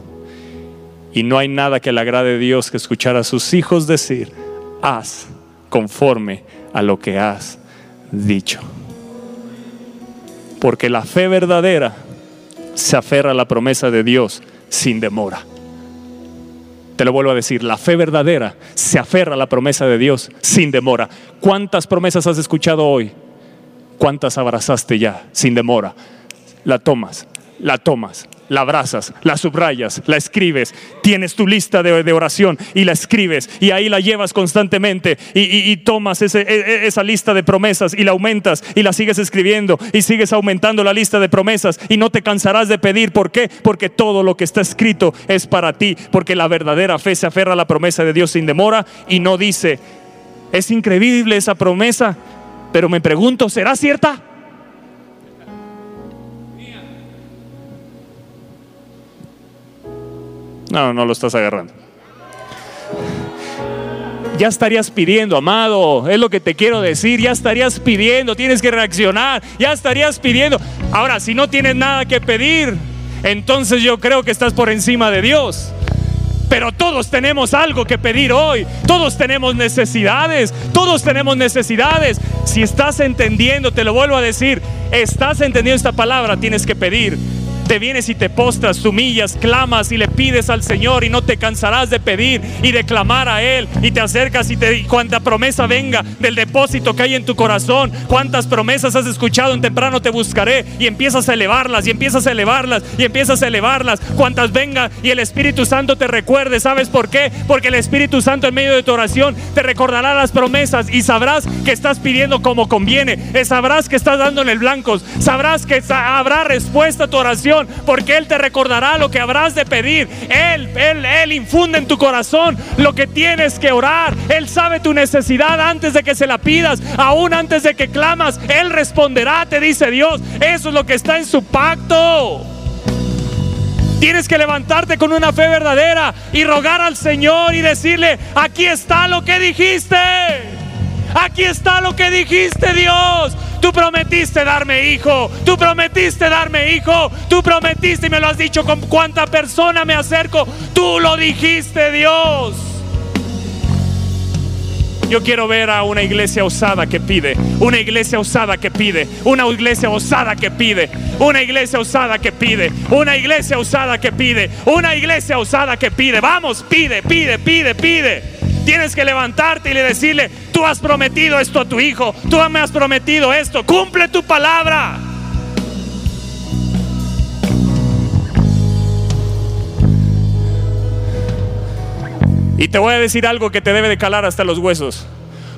Y no hay nada que le agrade a Dios que escuchar a sus hijos decir, haz conforme a lo que has dicho. Porque la fe verdadera se aferra a la promesa de Dios sin demora. Te lo vuelvo a decir, la fe verdadera se aferra a la promesa de Dios sin demora. ¿Cuántas promesas has escuchado hoy? ¿Cuántas abrazaste ya sin demora? La tomas, la tomas, la abrazas, la subrayas, la escribes, tienes tu lista de, oración y la escribes y ahí la llevas constantemente y, tomas e, e, esa lista de promesas y la aumentas y la sigues escribiendo y sigues aumentando la lista de promesas y no te cansarás de pedir. ¿Por qué? Porque todo lo que está escrito es para ti, porque la verdadera fe se aferra a la promesa de Dios sin demora y no dice, es increíble esa promesa, pero me pregunto, ¿será cierta? No, no lo estás agarrando. Ya estarías pidiendo, amado, es lo que te quiero decir, ya estarías pidiendo, tienes que reaccionar, ya estarías pidiendo. Ahora, si no tienes nada que pedir, entonces yo creo que estás por encima de Dios. Pero todos tenemos algo que pedir hoy. Todos tenemos necesidades. Todos tenemos necesidades. Si estás entendiendo, te lo vuelvo a decir, estás entendiendo esta palabra, tienes que pedir te vienes y te postras, humillas, clamas y le pides al Señor y no te cansarás de pedir y de clamar a Él. Y te acercas y, te, cuanta promesa venga del depósito que hay en tu corazón, cuántas promesas has escuchado en temprano te buscaré. Y empiezas a elevarlas y empiezas a elevarlas y empiezas a elevarlas, cuantas venga y el Espíritu Santo te recuerde, ¿sabes por qué? Porque el Espíritu Santo en medio de tu oración te recordará las promesas y sabrás que estás pidiendo como conviene, sabrás que estás dando en el blanco, sabrás que habrá respuesta a tu oración porque Él te recordará lo que habrás de pedir. Él, Él, Él infunde en tu corazón lo que tienes que orar. Él sabe tu necesidad antes de que se la pidas, aún antes de que clamas. Él responderá, te dice Dios. Eso es lo que está en su pacto. Tienes que levantarte con una fe verdadera y rogar al Señor y decirle, aquí está lo que dijiste. Aquí está lo que dijiste Dios. Tú prometiste darme hijo. Tú prometiste darme hijo. Tú prometiste y me lo has dicho con cuánta persona me acerco. Tú lo dijiste, Dios. Yo quiero ver a una iglesia osada que pide, una iglesia osada que pide, una iglesia osada que pide, una iglesia osada que pide, una iglesia osada que pide, una iglesia osada que pide. Vamos, pide, pide, pide, pide. Tienes que levantarte y le decirle, tú has prometido esto a tu hijo, tú me has prometido esto, cumple tu palabra. Y te voy a decir algo que te debe de calar hasta los huesos.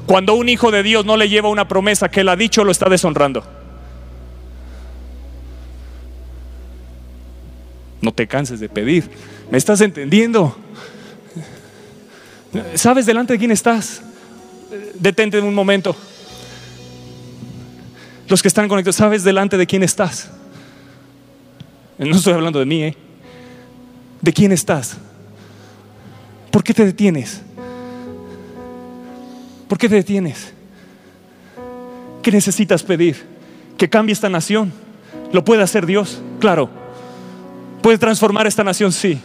Cuando un hijo de Dios no le lleva una promesa que él ha dicho, lo está deshonrando. No te canses de pedir. ¿Me estás entendiendo? ¿Sabes delante de quién estás? Detente un momento. Los que están conectados, ¿sabes delante de quién estás? No estoy hablando de mí, ¿eh? ¿De quién estás? ¿Por qué te detienes? ¿Por qué te detienes? ¿Qué necesitas pedir? Que cambie esta nación. ¿Lo puede hacer Dios? Claro. ¿Puede transformar esta nación? Sí.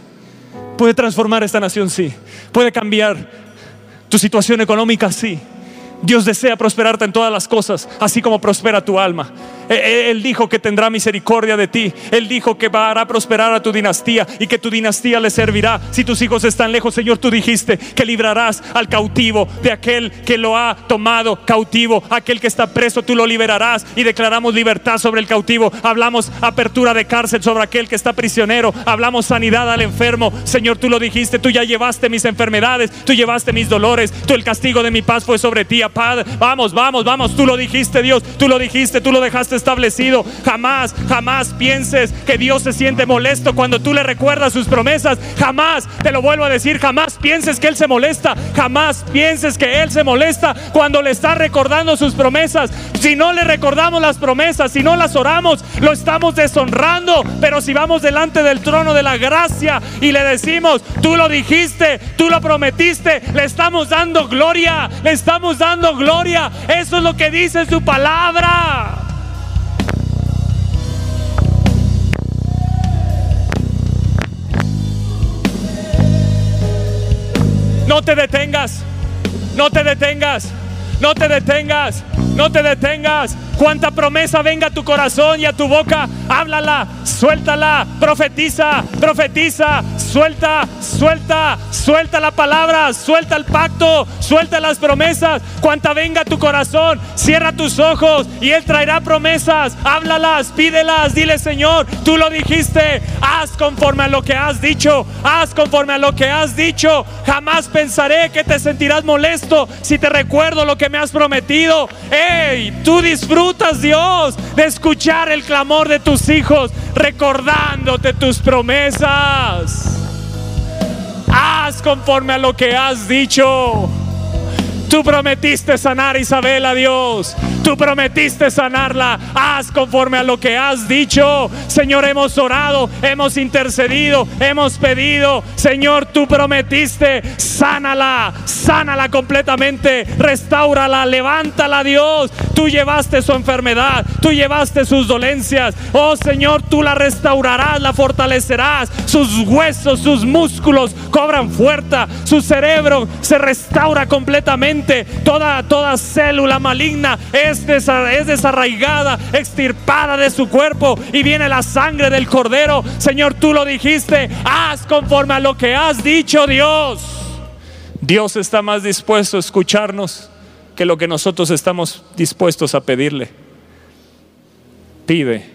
¿Puede transformar esta nación? Sí. ¿Puede cambiar tu situación económica? Sí. Dios desea prosperarte en todas las cosas, así como prospera tu alma. E, e, Él dijo que tendrá misericordia de ti. Él dijo que hará prosperar a tu dinastía y que tu dinastía le servirá. Si tus hijos están lejos, Señor, tú dijiste que librarás al cautivo de aquel que lo ha tomado cautivo. Aquel que está preso, tú lo liberarás y declaramos libertad sobre el cautivo. Hablamos apertura de cárcel sobre aquel que está prisionero. Hablamos sanidad al enfermo. Señor, tú lo dijiste, tú ya llevaste mis enfermedades, tú llevaste mis dolores, tú el castigo de mi paz fue sobre ti, Padre. Vamos, vamos, vamos, tú lo dijiste, Dios, tú lo dijiste, tú lo dejaste establecido. Jamás, jamás pienses que Dios se siente molesto cuando tú le recuerdas sus promesas. Jamás, te lo vuelvo a decir, jamás pienses que Él se molesta. Jamás pienses que Él se molesta cuando le está recordando sus promesas. Si no le recordamos las promesas, si no las oramos, lo estamos deshonrando. Pero si vamos delante del trono de la gracia y le decimos, tú lo dijiste, tú lo prometiste, le estamos dando gloria, le estamos dando gloria. Eso es lo que dice su palabra. No te detengas, no te detengas, no te detengas, no te detengas. Cuanta promesa venga a tu corazón y a tu boca, háblala, suéltala, profetiza, profetiza, suelta, suelta, suelta la palabra, suelta el pacto, suelta las promesas. Cuanta venga a tu corazón, cierra tus ojos y Él traerá promesas. Háblalas, pídelas, dile Señor, tú lo dijiste, haz conforme a lo que has dicho, haz conforme a lo que has dicho. Jamás pensaré que te sentirás molesto si te recuerdo lo que me has prometido. Hey, tú disfrutas Dios de escuchar el clamor de tus hijos, recordándote tus promesas. Haz conforme a lo que has dicho. Tú prometiste sanar a Isabel a Dios. Tú prometiste sanarla. Haz conforme a lo que has dicho. Señor, hemos orado, hemos intercedido, hemos pedido. Señor, tú prometiste, sánala, sánala completamente, restaurala, levántala, Dios. Tú llevaste su enfermedad, tú llevaste sus dolencias. Oh Señor, tú la restaurarás, la fortalecerás. Sus huesos, sus músculos cobran fuerza, su cerebro se restaura completamente Toda, toda célula maligna es, es desarraigada, extirpada de su cuerpo y viene la sangre del cordero. Señor, tú lo dijiste, haz conforme a lo que has dicho, Dios. Dios está más dispuesto a escucharnos que lo que nosotros estamos dispuestos a pedirle. Pide,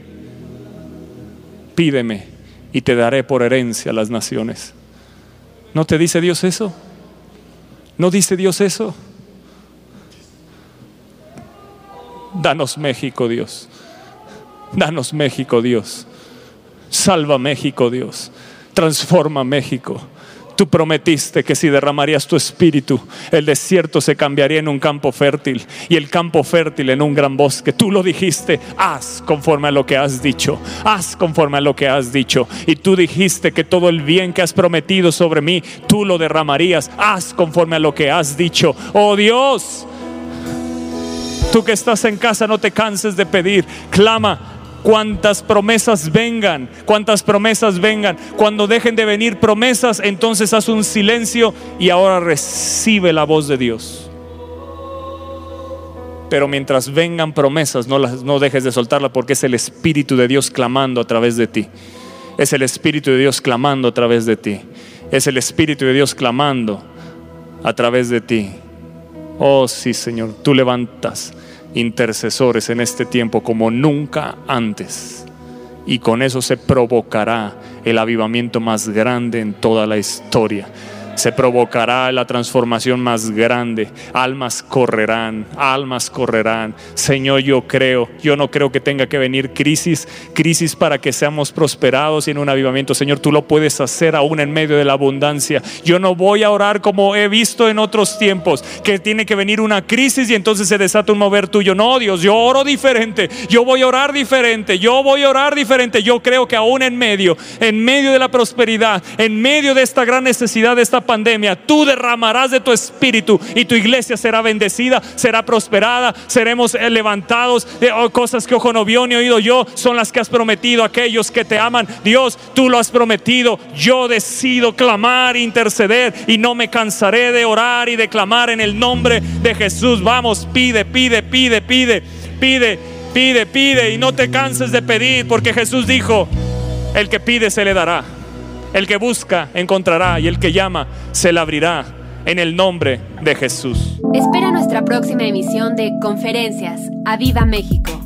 pídeme y te daré por herencia las naciones. ¿No te dice Dios eso? ¿No dice Dios eso? Danos México, Dios. Danos México, Dios. Salva México, Dios. Transforma México. Tú prometiste que si derramarías tu espíritu, el desierto se cambiaría en un campo fértil y el campo fértil en un gran bosque. Tú lo dijiste, haz conforme a lo que has dicho, haz conforme a lo que has dicho. Y tú dijiste que todo el bien que has prometido sobre mí, tú lo derramarías, haz conforme a lo que has dicho. Oh Dios, Que estás en casa, no te canses de pedir. Clama cuantas promesas vengan, cuantas promesas vengan. Cuando dejen de venir promesas, entonces haz un silencio y ahora recibe la voz de Dios. Pero mientras vengan promesas, no, las, no dejes de soltarla porque es el Espíritu de Dios clamando a través de ti. Es el Espíritu de Dios clamando a través de ti. Es el Espíritu de Dios clamando a través de ti. Oh sí, Señor, tú levantas intercesores en este tiempo como nunca antes. Y con eso se provocará el avivamiento más grande en toda la historia se provocará la transformación más grande. Almas correrán, almas correrán. Señor, yo creo, yo no creo que tenga que venir crisis, crisis para que seamos prosperados y en un avivamiento. Señor, tú lo puedes hacer aún en medio de la abundancia. Yo no voy a orar como he visto en otros tiempos, que tiene que venir una crisis y entonces se desata un mover tuyo. No, Dios, yo oro diferente, yo voy a orar diferente, yo voy a orar diferente. Yo creo que aún en medio, en medio de la prosperidad, en medio de esta gran necesidad, de esta pandemia, tú derramarás de tu espíritu y tu iglesia será bendecida, será prosperada, seremos eh, levantados. Eh, oh, cosas que ojo no vio ni oído yo son las que has prometido a aquellos que te aman. Dios, tú lo has prometido. Yo decido clamar, interceder y no me cansaré de orar y de clamar en el nombre de Jesús. Vamos, pide, pide, pide, pide, pide, pide, pide y no te canses de pedir porque Jesús dijo, el que pide se le dará. El que busca encontrará y el que llama se le abrirá en el nombre de Jesús. Espera nuestra próxima emisión de Conferencias. ¡A Viva México!